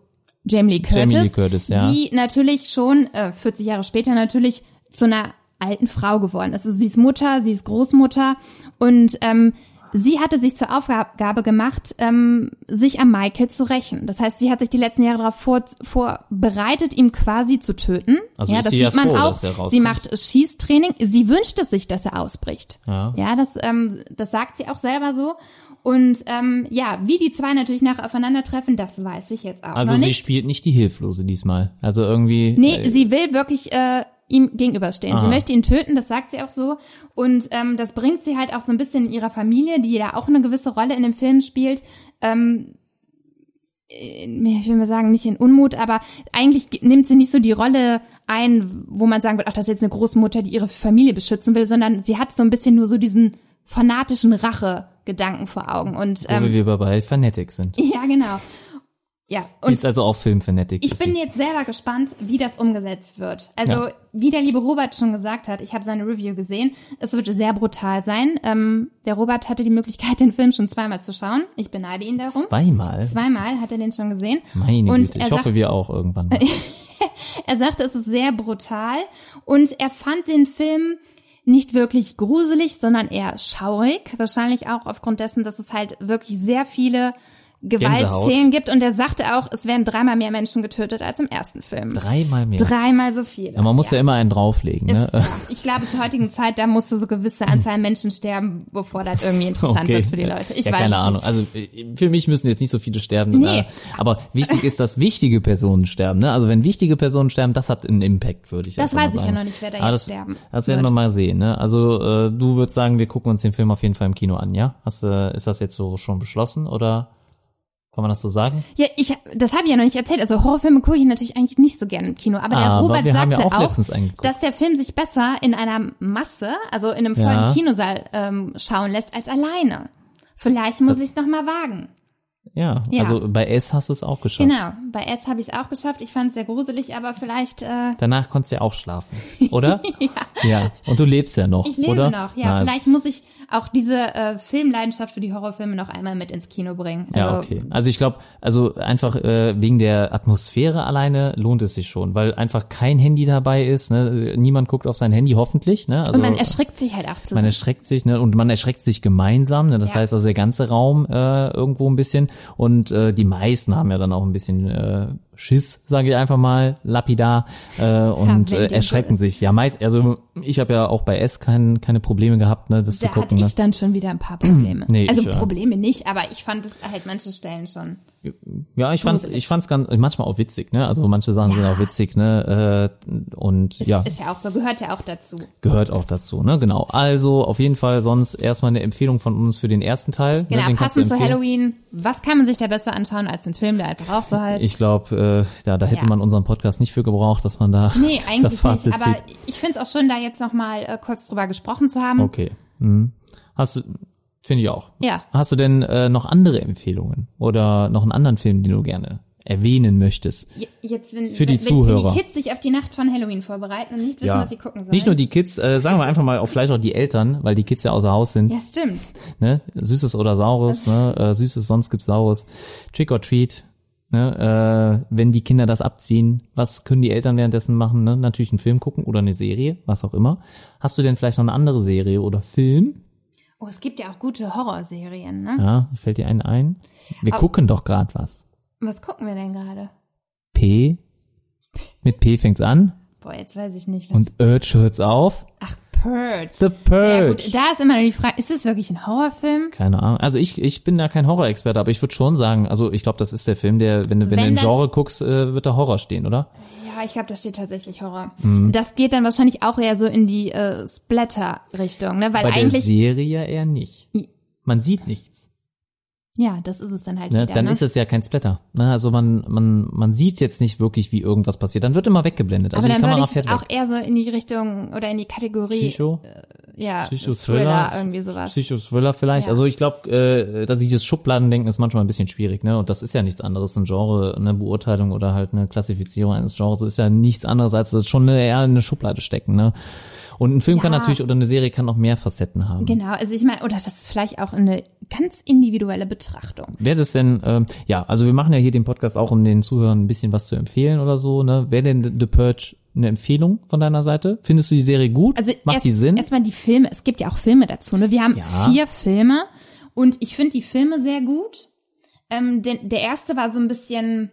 Jamie Lee Curtis, Jamie Lee Curtis, ja. die natürlich schon äh, 40 Jahre später natürlich zu einer alten Frau geworden ist. Also sie ist Mutter, sie ist Großmutter und ähm, sie hatte sich zur Aufgabe gemacht, ähm, sich am Michael zu rächen. Das heißt, sie hat sich die letzten Jahre darauf vor, vorbereitet, ihn quasi zu töten. Also ja, das sie ja sieht man froh, auch. sie macht Schießtraining. Sie wünscht es sich, dass er ausbricht. Ja. Ja, das, ähm, das sagt sie auch selber so. Und ähm, ja, wie die zwei natürlich nachher aufeinandertreffen, das weiß ich jetzt auch Also sie nicht. spielt nicht die Hilflose diesmal. Also irgendwie. Nee, äh, sie will wirklich äh, ihm gegenüberstehen. Sie Aha. möchte ihn töten, das sagt sie auch so. Und ähm, das bringt sie halt auch so ein bisschen in ihrer Familie, die ja auch eine gewisse Rolle in dem Film spielt. Ähm, in- ich will mal sagen, nicht in Unmut, aber eigentlich nimmt sie nicht so die Rolle ein, wo man sagen wird, ach, das ist jetzt eine Großmutter, die ihre Familie beschützen will, sondern sie hat so ein bisschen nur so diesen fanatischen Rache-Gedanken vor Augen. Und wo ähm, wir bei Fanatic sind. ja, genau. Ja, Sie und ist also auch Filmfanatic. ich bin jetzt selber gespannt, wie das umgesetzt wird. Also, Ja. wie der liebe Robert schon gesagt hat, ich habe seine Review gesehen, es wird sehr brutal sein. Ähm, der Robert hatte die Möglichkeit, den Film schon zweimal zu schauen. Ich beneide ihn darum. Zweimal. Zweimal hat er den schon gesehen. Meine Und Güte. Ich hoffe, sagt- wir auch irgendwann. Mal. Er sagte, es ist sehr brutal und er fand den Film nicht wirklich gruselig, sondern eher schaurig. Wahrscheinlich auch aufgrund dessen, dass es halt wirklich sehr viele Gewaltszenen gibt. Und er sagte auch, es werden dreimal mehr Menschen getötet als im ersten Film. Dreimal mehr. Dreimal so viele. ja, man muss ja. immer einen drauflegen. Ne? Ist, ich glaube, zur heutigen Zeit, da musste so gewisse Anzahl Menschen sterben, bevor das irgendwie interessant wird für die Leute. Ich ja, weiß keine es Ahnung. Nicht. Also äh, für mich müssen jetzt nicht so viele sterben. Nee. Äh, aber wichtig ist, dass wichtige Personen sterben. Ne? Also wenn wichtige Personen sterben, das hat einen Impact, würde ich Das einfach mal weiß ich ja sagen. noch nicht, wer da Aber jetzt das, sterben Das werden wir wird. mal sehen. Ne? Also äh, du würdest sagen, wir gucken uns den Film auf jeden Fall im Kino an, ja? Hast, äh, ist das jetzt so schon beschlossen oder kann man das so sagen? Ja, ich, das habe ich ja noch nicht erzählt. Also Horrorfilme gucke ich natürlich eigentlich nicht so gerne im Kino. Aber der Aber Robert wir haben sagte ja auch auch, dass der Film sich besser in einer Masse, also in einem vollen Ja. Kinosaal ähm, schauen lässt als alleine. Vielleicht muss ich es noch mal wagen. Ja, Ja. also bei S hast du es auch geschafft. Genau, bei S habe ich es auch geschafft. Ich fand es sehr gruselig, aber vielleicht, äh, Danach konntest du ja auch schlafen, oder? ja. Ja, und du lebst ja noch, ich lebe oder? noch. Ja, Na, vielleicht muss ich auch diese äh, Filmleidenschaft für die Horrorfilme noch einmal mit ins Kino bringen. Also, Ja, okay. Also ich glaube, also einfach äh, wegen der Atmosphäre alleine lohnt es sich schon, weil einfach kein Handy dabei ist. Ne? Niemand guckt auf sein Handy, hoffentlich. Ne? Also, Und man erschrickt sich halt auch man zusammen. erschreckt sich ne? und man erschreckt sich gemeinsam. Ne? Das Ja. heißt also der ganze Raum äh, irgendwo ein bisschen und äh, die meisten haben ja dann auch ein bisschen äh, Schiss, sage ich einfach mal, lapidar äh, und wenn äh, so erschrecken ist. sich. Ja, meist, also ich habe ja auch bei S kein, keine Probleme gehabt, ne, das da zu gucken. hatte ne? ich dann schon wieder ein paar Probleme. Nee, also ich, äh, Probleme nicht, aber ich fand es halt manche Stellen schon. Ja, ich fand's, ich fand's ganz, manchmal auch witzig, ne? Also manche Sachen sind auch witzig, ne? Äh, und ja, Ist ja auch so, gehört ja auch dazu. gehört auch dazu, ne? Genau. Also auf jeden Fall sonst erstmal eine Empfehlung von uns für den ersten Teil. Genau, ne? kannst du passend zu. Halloween. Was kann man sich da besser anschauen als ein Film, der einfach auch so heißt? Ich glaube, äh, da, da hätte Ja. man unseren Podcast nicht für gebraucht, dass man da nee, das eigentlich Fazit nicht. Aber zieht. ich finde es auch schön, da jetzt nochmal äh, kurz drüber gesprochen zu haben. Okay. Mhm. Hast du, finde ich auch. Ja. Hast du denn äh, noch andere Empfehlungen oder noch einen anderen Film, den du gerne erwähnen möchtest? Je- Jetzt, wenn, Für die wenn, Zuhörer. Wenn die Kids sich auf die Nacht von Halloween vorbereiten und nicht wissen, was sie gucken sollen. Nicht nur die Kids, äh, sagen wir einfach mal auch vielleicht auch die Eltern, weil die Kids ja außer Haus sind. Ja, stimmt. ne? Süßes oder Saures, ne? Äh, Süßes, sonst gibt's Saures. Trick or Treat, ne? Äh, wenn die Kinder das abziehen, was können die Eltern währenddessen machen? Ne? Natürlich einen Film gucken oder eine Serie, was auch immer. Hast du denn vielleicht noch eine andere Serie oder Film? Oh, es gibt ja auch gute Horrorserien, ne? Ja, fällt dir einen ein? Wir gucken doch gerade was. Was gucken wir denn gerade? P. Mit P fängt's an Boah, jetzt weiß ich nicht. Was und Urge hört's auf. Ach, Purge. The Ja, Purge. gut, da ist immer nur die Frage, ist es wirklich ein Horrorfilm? Keine Ahnung. Also ich, ich bin da kein Horrorexperte, aber ich würde schon sagen, also ich glaube, das ist der Film, der, wenn, du- wenn, Wenn du im Genre guckst, äh, wird da Horror stehen, oder? Ja, ich glaube, da steht tatsächlich Horror. Mhm. Das geht dann wahrscheinlich auch eher so in die äh, Splatter-Richtung, ne? Weil Bei der eigentlich, Serie ja eher nicht. Man sieht nichts. Ja, das ist es dann halt Ne? wieder. Dann ne? ist es ja kein Splatter. Ne? Also man, man, man sieht jetzt nicht wirklich, wie irgendwas passiert. Dann wird immer weggeblendet. Also Aber die dann Kamera würde ich auch eher so in die Richtung oder in die Kategorie, Psycho, ja, Psycho-Thriller, irgendwie sowas. Psycho-Thriller vielleicht. Ja. Also ich glaube, äh, dass dieses Schubladendenken ist manchmal ein bisschen schwierig. Ne? Und das ist ja nichts anderes. Ein Genre, eine Beurteilung oder halt eine Klassifizierung eines Genres ist ja nichts anderes als das schon eine, eher in eine Schublade stecken. Ne? Und ein Film kann Ja. natürlich oder eine Serie kann noch mehr Facetten haben. Genau, also ich meine, oder das ist vielleicht auch eine ganz individuelle Betrachtung. Wäre das denn, ähm, ja, also wir machen ja hier den Podcast auch, um den Zuhörern ein bisschen was zu empfehlen oder so, ne? Wäre denn The Purge eine Empfehlung von deiner Seite? Findest du die Serie gut? Also Macht erst, die Sinn? Erstmal die Filme, es gibt ja auch Filme dazu. Ne? Wir haben Ja. vier Filme und ich finde die Filme sehr gut. Ähm, den, der erste war so ein bisschen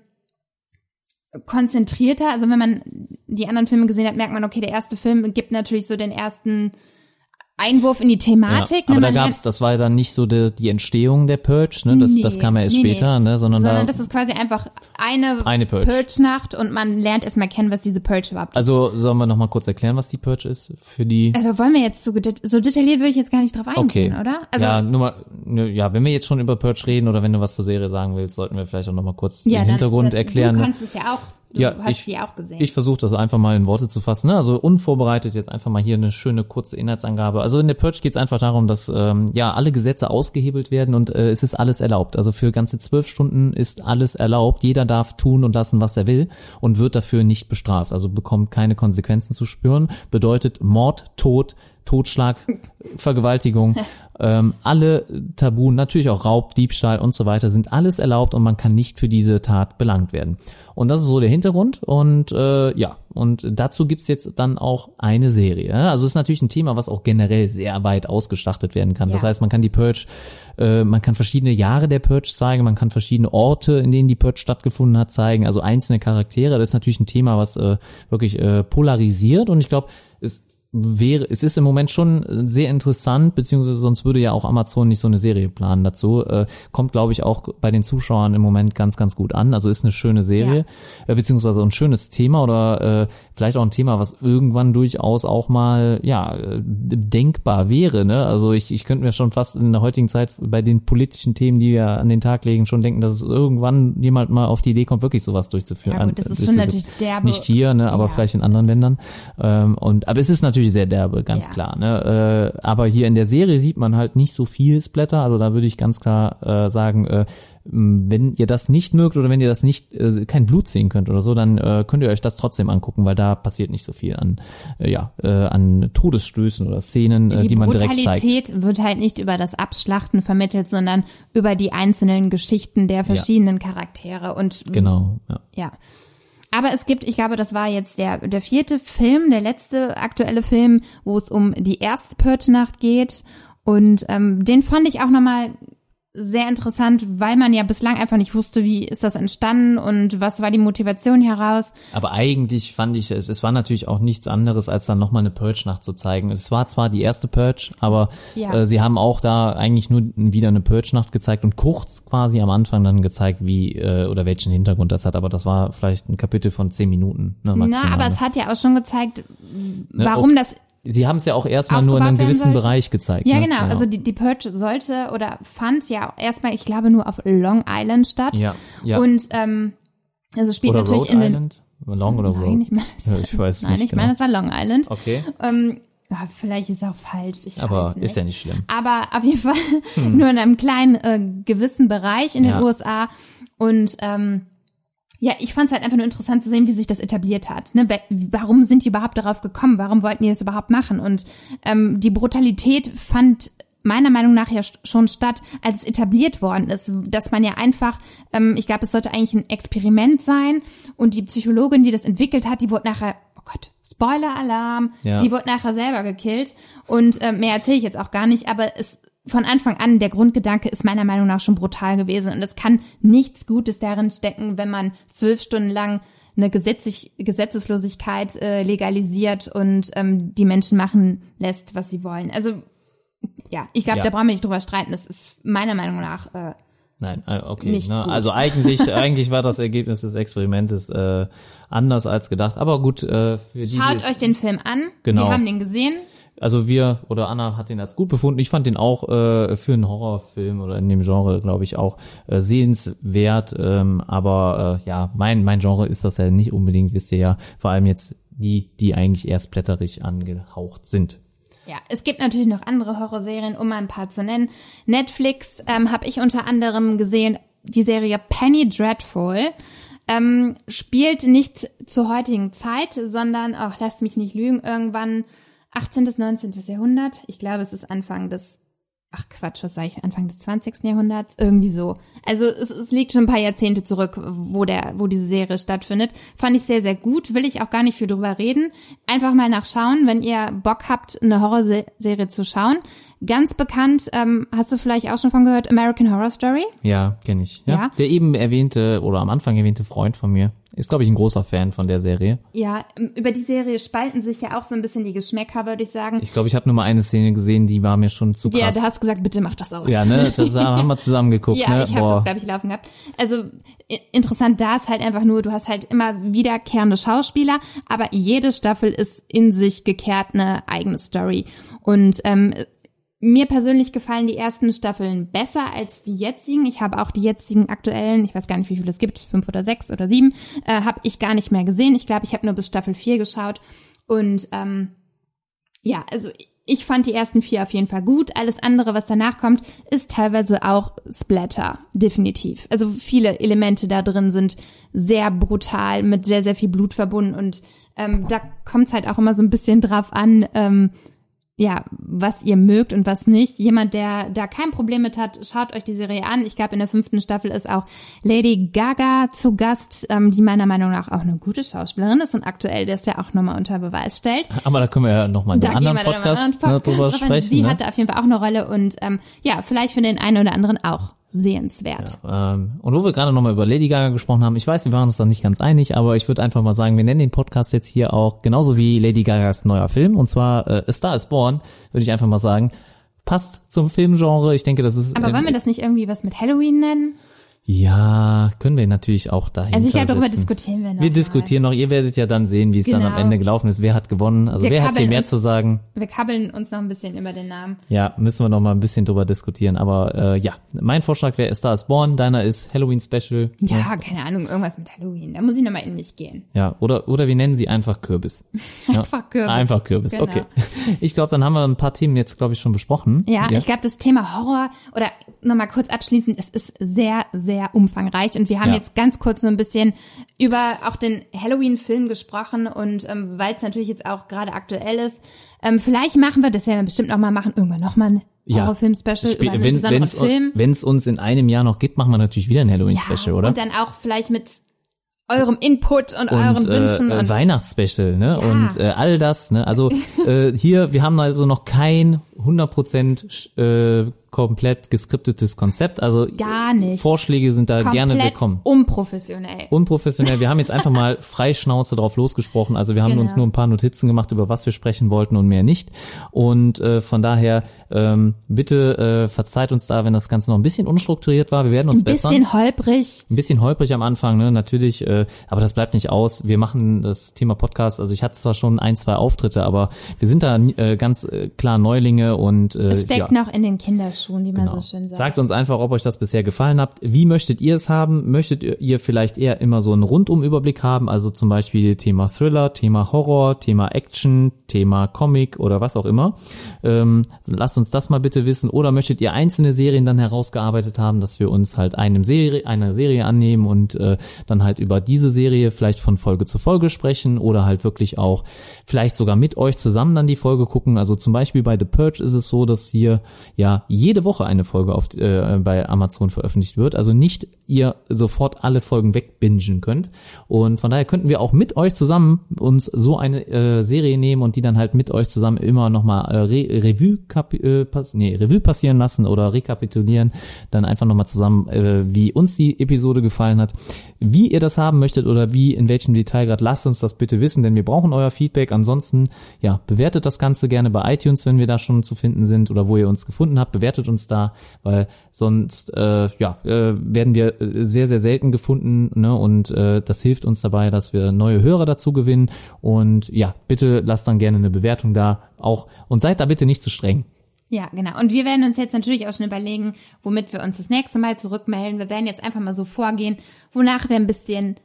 konzentrierter. Also wenn man die anderen Filme gesehen hat, merkt man, okay, der erste Film gibt natürlich so den ersten Einwurf in die ja, Thematik. aber ne? da gab's, das war dann nicht so die, die Entstehung der Purge, ne? Das, Nee, das kam ja erst nee, nee. später, ne? Sondern, sondern da, das ist quasi einfach eine, Eine Purge. Purge-Nacht und man lernt erstmal kennen, was diese Purge überhaupt ist. also sollen wir noch mal kurz erklären, was die Purge ist für die? Also wollen wir jetzt so, so detailliert würde ich jetzt gar nicht drauf Okay. eingehen, oder? Also ja, nur mal, ne, ja, wenn wir jetzt schon über Purge reden oder wenn du was zur Serie sagen willst, sollten wir vielleicht auch noch mal kurz ja, den dann- Hintergrund dann, erklären. Du ne? kannst es ja auch. Du Ja, hast ich- die auch gesehen. Ich versuche das einfach mal in Worte zu fassen. Ne? Also unvorbereitet jetzt einfach mal hier eine schöne kurze Inhaltsangabe. Also in der Purge geht es einfach darum, dass ähm, ja alle Gesetze ausgehebelt werden und äh, es ist alles erlaubt. Also für ganze zwölf Stunden ist alles erlaubt. Jeder darf tun und lassen, was er will und wird dafür nicht bestraft. Also bekommt keine Konsequenzen zu spüren. Bedeutet Mord, Tod, Totschlag, Vergewaltigung, ähm, alle Tabuen, natürlich auch Raub, Diebstahl und so weiter, sind alles erlaubt und man kann nicht für diese Tat belangt werden. Und das ist so der Hintergrund und äh, ja, und dazu gibt's jetzt dann auch eine Serie. Also es ist natürlich ein Thema, was auch generell sehr weit ausgestattet werden kann. Das Ja. heißt, man kann die Purge, äh, man kann verschiedene Jahre der Purge zeigen, man kann verschiedene Orte, in denen die Purge stattgefunden hat, zeigen, also einzelne Charaktere. Das ist natürlich ein Thema, was äh, wirklich äh, polarisiert und ich glaube, es wäre, es ist im Moment schon sehr interessant, beziehungsweise sonst würde ja auch Amazon nicht so eine Serie planen dazu. Äh, kommt, glaube ich, auch bei den Zuschauern im Moment ganz, ganz gut an. Also ist eine schöne Serie, äh, beziehungsweise ein schönes Thema oder äh, vielleicht auch ein Thema, was irgendwann durchaus auch mal ja äh, denkbar wäre. Ne? Also ich, ich könnte mir schon fast in der heutigen Zeit bei den politischen Themen, die wir an den Tag legen, schon denken, dass es irgendwann jemand mal auf die Idee kommt, wirklich sowas durchzuführen. Ja, gut, das An- ist schon jetzt natürlich derbe- Nicht hier, ne, aber Ja. vielleicht in anderen Ländern. Ähm, und aber es ist natürlich natürlich sehr derbe, ganz Ja. klar. Ne? Äh, aber hier in der Serie sieht man halt nicht so viel Splatter. Also da würde ich ganz klar äh, sagen, äh, wenn ihr das nicht mögt oder wenn ihr das nicht äh, kein Blut sehen könnt oder so, dann äh, könnt ihr euch das trotzdem angucken, weil da passiert nicht so viel an äh, ja äh, an Todesstößen oder Szenen, äh, die, die man direkt zeigt. Brutalität wird halt nicht über das Abschlachten vermittelt, sondern über die einzelnen Geschichten der verschiedenen Charaktere und Genau. Ja. ja. Aber es gibt, ich glaube, das war jetzt der, der vierte Film, der letzte aktuelle Film, wo es um die erste Purge-Nacht geht. Und ähm, den fand ich auch nochmal sehr interessant, weil man ja bislang einfach nicht wusste, wie ist das entstanden und was war die Motivation heraus. Aber eigentlich fand ich es, es war natürlich auch nichts anderes, als dann nochmal eine Purge-Nacht zu zeigen. Es war zwar die erste Purge, aber Ja. äh, sie haben auch da eigentlich nur wieder eine Purge-Nacht gezeigt und kurz quasi am Anfang dann gezeigt, wie äh, oder welchen Hintergrund das hat. Aber das war vielleicht ein Kapitel von zehn Minuten. Ne, maximal. Na, aber es hat ja auch schon gezeigt, Ne, warum okay. das Sie haben es ja auch erstmal nur in einem gewissen sollte. Bereich gezeigt. Ja, ne? genau. Also die, die Purge sollte oder fand ja erstmal, ich glaube, nur auf Long Island statt. Ja, ja. Und ähm, also spielt oder natürlich Rhode in den. Island? Long oder Nein, ich meine, Ja, ich weiß nein, nicht ich genau. meine, es war Long Island. Okay, Ähm, ja, vielleicht ist es auch falsch. Ich aber weiß nicht. ist ja nicht schlimm. Aber auf jeden Fall nur in einem kleinen äh, gewissen Bereich in den Ja. USA. Und ähm, ja, ich fand es halt einfach nur interessant zu sehen, wie sich das etabliert hat. Ne? Warum sind die überhaupt darauf gekommen? Warum wollten die das überhaupt machen? Und ähm, die Brutalität fand meiner Meinung nach ja schon statt, als es etabliert worden ist, dass man ja einfach, ähm, ich glaube, es sollte eigentlich ein Experiment sein und die Psychologin, die das entwickelt hat, die wurde nachher, oh Gott, Spoiler-Alarm, Ja. die wurde nachher selber gekillt und äh, mehr erzähle ich jetzt auch gar nicht, aber es von Anfang an, der Grundgedanke ist meiner Meinung nach schon brutal gewesen und es kann nichts Gutes darin stecken, wenn man zwölf Stunden lang eine Gesetzlich Gesetzeslosigkeit äh, legalisiert und ähm, die Menschen machen lässt, was sie wollen. Also ja, ich glaube, Ja. da brauchen wir nicht drüber streiten. Das ist meiner Meinung nach äh, Nein, äh, okay. Ne? Also eigentlich, eigentlich war das Ergebnis des Experimentes äh, anders als gedacht. Aber gut, äh, für die, Schaut euch den Film an. Genau. Wir haben den gesehen. Also wir oder Anna hat den als gut befunden. Ich fand den auch äh, für einen Horrorfilm oder in dem Genre, glaube ich, auch äh, sehenswert. Ähm, aber äh, ja, mein mein Genre ist das ja nicht unbedingt, wisst ihr ja. Vor allem jetzt die, die eigentlich erst blätterig angehaucht sind. Ja, es gibt natürlich noch andere Horrorserien, um mal ein paar zu nennen. Netflix ähm, habe ich unter anderem gesehen, die Serie Penny Dreadful. Ähm, spielt nicht zur heutigen Zeit, sondern, auch lasst mich nicht lügen, irgendwann 18. bis 19. Jahrhundert. Ich glaube, es ist Anfang des, ach Quatsch, was sage ich, Anfang des 20. Jahrhunderts? Irgendwie so. Also es, es liegt schon ein paar Jahrzehnte zurück, wo der, wo diese Serie stattfindet. Fand ich sehr, sehr gut. Will ich auch gar nicht viel drüber reden. Einfach mal nachschauen, wenn ihr Bock habt, eine Horrorserie zu schauen. Ganz bekannt, ähm, hast du vielleicht auch schon von gehört, American Horror Story? Ja, kenne ich. Ja? Ja. Der eben erwähnte oder am Anfang erwähnte Freund von mir ist, glaube ich, ein großer Fan von der Serie. Ja, ähm, über die Serie spalten sich ja auch so ein bisschen die Geschmäcker, würde ich sagen. Ich glaube, ich habe nur mal eine Szene gesehen, die war mir schon zu ja, krass. da hast du gesagt, bitte mach das aus. ja, ne, das haben wir zusammen geguckt, Ja, ne? ich habe das, glaube ich, laufen gehabt. Also interessant da ist halt einfach nur, du hast halt immer wiederkehrende Schauspieler, aber jede Staffel ist in sich gekehrt eine eigene Story. Und ähm, mir persönlich gefallen die ersten Staffeln besser als die jetzigen. Ich habe auch die jetzigen aktuellen, ich weiß gar nicht, wie viele es gibt, fünf oder sechs oder sieben, äh, habe ich gar nicht mehr gesehen. Ich glaube, ich habe nur bis Staffel vier geschaut. Und ähm, ja, also ich fand die ersten vier auf jeden Fall gut. Alles andere, was danach kommt, ist teilweise auch Splatter, definitiv. Also viele Elemente da drin sind sehr brutal, mit sehr, sehr viel Blut verbunden und ähm, da kommt es halt auch immer so ein bisschen drauf an, ähm, ja, was ihr mögt und was nicht. Jemand, der da kein Problem mit hat, schaut euch die Serie an. Ich glaube, in der fünften Staffel ist auch Lady Gaga zu Gast, ähm, die meiner Meinung nach auch eine gute Schauspielerin ist und aktuell das ja auch nochmal unter Beweis stellt. Aber da können wir ja nochmal in Da anderen Podcast, einen ne, drüber sprechen. Die ne? hatte auf jeden Fall auch eine Rolle und ähm, ja, vielleicht für den einen oder anderen auch sehenswert. Ähm, und wo wir gerade nochmal über Lady Gaga gesprochen haben, ich weiß, wir waren uns da nicht ganz einig, aber ich würde einfach mal sagen, wir nennen den Podcast jetzt hier auch genauso wie Lady Gagas neuer Film, und zwar äh, A Star is Born, würde ich einfach mal sagen. Passt zum Filmgenre. Ich denke, das ist. Aber ähm, wollen wir das nicht irgendwie was mit Halloween nennen? Ja, können wir natürlich auch dahinter Also ich glaube, darüber diskutieren wir noch. Wir mal. diskutieren noch, ihr werdet ja dann sehen, wie es dann am Genau. Ende gelaufen ist. Wer hat gewonnen? Also Wir wer hat hier mehr uns- zu sagen? Wir kabbeln uns noch ein bisschen über den Namen. Ja, müssen wir noch mal ein bisschen drüber diskutieren. Aber äh, ja, mein Vorschlag wäre Star is Born, deiner ist Halloween Special. Ja, keine Ahnung, irgendwas mit Halloween. Da muss ich nochmal in mich gehen. Ja, oder, oder wir nennen sie einfach Kürbis. Ja. Einfach Kürbis. Einfach Kürbis, Genau. okay. Ich glaube, dann haben wir ein paar Themen jetzt, glaube ich, schon besprochen. Ja, ich glaube, das Thema Horror, oder nochmal kurz abschließend, es ist sehr, sehr umfangreich. Und wir haben Ja. jetzt ganz kurz so ein bisschen über auch den Halloween-Film gesprochen. Und ähm, weil es natürlich jetzt auch gerade aktuell ist, ähm, vielleicht machen wir, das werden wir bestimmt noch mal machen, irgendwann noch mal ein Ja. Horrorfilm-Special über einen wenn besonderen es Film. wenn's uns in einem Jahr noch gibt, machen wir natürlich wieder ein Halloween-Special, oder? Und dann auch vielleicht mit eurem Input und, und euren Wünschen. äh, und Weihnachtsspecial, ne? Ja. Und äh, all das, ne? Also äh, hier, wir haben also noch kein 100% äh, komplett geskriptetes Konzept. Also Gar nicht. Vorschläge sind da gerne komplett willkommen. unprofessionell. Unprofessionell. Wir haben jetzt einfach mal frei Schnauze drauf losgesprochen. Also wir haben Genau. uns nur ein paar Notizen gemacht, über was wir sprechen wollten und mehr nicht. Und äh, von daher ähm, bitte äh, verzeiht uns da, wenn das Ganze noch ein bisschen unstrukturiert war. Wir werden uns Ein bessern. bisschen holprig. Ein bisschen holprig am Anfang, ne, natürlich, äh, aber das bleibt nicht aus. Wir machen das Thema Podcast, also ich hatte zwar schon ein, zwei Auftritte, aber wir sind da äh, ganz äh, klar Neulinge und äh, Es steckt ja. noch in den Kinderschuhen, wie man Genau. so schön sagt. Sagt uns einfach, ob euch das bisher gefallen hat. Wie möchtet ihr es haben? Möchtet ihr- ihr vielleicht eher immer so einen Rundumüberblick haben? Also zum Beispiel Thema Thriller, Thema Horror, Thema Action, Thema Comic oder was auch immer. Ähm, lasst uns das mal bitte wissen. Oder möchtet ihr einzelne Serien dann herausgearbeitet haben, dass wir uns halt einem Serie, einer Serie annehmen und äh, dann halt über diese Serie vielleicht von Folge zu Folge sprechen oder halt wirklich auch vielleicht sogar mit euch zusammen dann die Folge gucken. Also zum Beispiel bei The Purge ist es so, dass hier ja jede Woche eine Folge auf, äh, bei Amazon veröffentlicht wird. Also nicht ihr sofort alle Folgen wegbingen könnt. Und von daher könnten wir auch mit euch zusammen uns so eine äh, Serie nehmen und die dann halt mit euch zusammen immer nochmal äh, Re Revue, äh, pass nee, Revue passieren lassen oder rekapitulieren. Dann einfach nochmal zusammen, äh, wie uns die Episode gefallen hat. Wie ihr das haben möchtet oder wie, in welchem Detail gerade, lasst uns das bitte wissen, denn wir brauchen euer Feedback. Ansonsten, ja, bewertet das Ganze gerne bei iTunes, wenn wir da schon zu finden sind oder wo ihr uns gefunden habt, bewertet uns da, weil sonst, äh, ja, äh, werden wir äh, sehr, sehr selten gefunden, ne, und äh, das hilft uns dabei, dass wir neue Hörer dazu gewinnen und ja, bitte lasst dann gerne eine Bewertung da, auch, und seid da bitte nicht zu streng. Ja, genau. Und wir werden uns jetzt natürlich auch schon überlegen, womit wir uns das nächste Mal zurückmelden. Wir werden jetzt einfach mal so vorgehen, wonach wir ein bisschen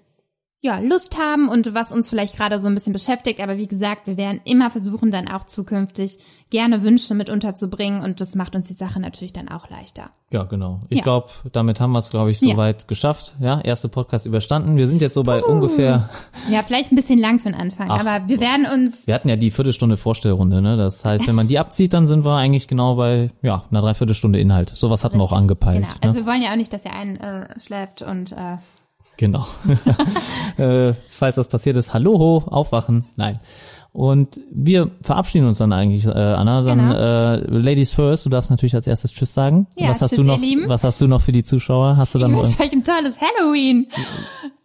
ja, Lust haben und was uns vielleicht gerade so ein bisschen beschäftigt. Aber wie gesagt, wir werden immer versuchen, dann auch zukünftig gerne Wünsche mit unterzubringen und das macht uns die Sache natürlich dann auch leichter. Ja, genau. Ich Ja. glaube, damit haben wir es, glaube ich, Ja. soweit geschafft. Ja, erste Podcast überstanden. Wir sind jetzt so bei ungefähr, Ja, vielleicht ein bisschen lang für den Anfang, Ach, aber wir werden uns, wir hatten ja die Viertelstunde Vorstellrunde, ne? Das heißt, wenn man die abzieht, dann sind wir eigentlich genau bei, ja, einer Dreiviertelstunde Inhalt. Sowas hatten wir auch angepeilt. genau. Also ne? wir wollen ja auch nicht, dass ihr einen äh, und äh, Genau. äh, falls das passiert ist, hallo, ho, aufwachen. Nein. Und wir verabschieden uns dann eigentlich, äh, Anna. Dann Genau. äh, Ladies first. Du darfst natürlich als erstes Tschüss sagen. Ja, was hast tschüss, du noch? ihr Lieben. Was hast du noch für die Zuschauer? Hast du ich dann noch wünsche euch ein tolles Halloween.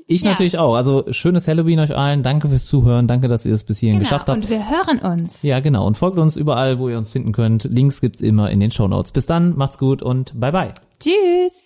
Ich Ja. natürlich auch. Also schönes Halloween euch allen. Danke fürs Zuhören. Danke, dass ihr es bis hierhin Genau. geschafft habt. Und wir hören uns. Ja, genau. Und folgt uns überall, wo ihr uns finden könnt. Links gibt's immer in den Show Notes. Bis dann, macht's gut und bye bye. Tschüss.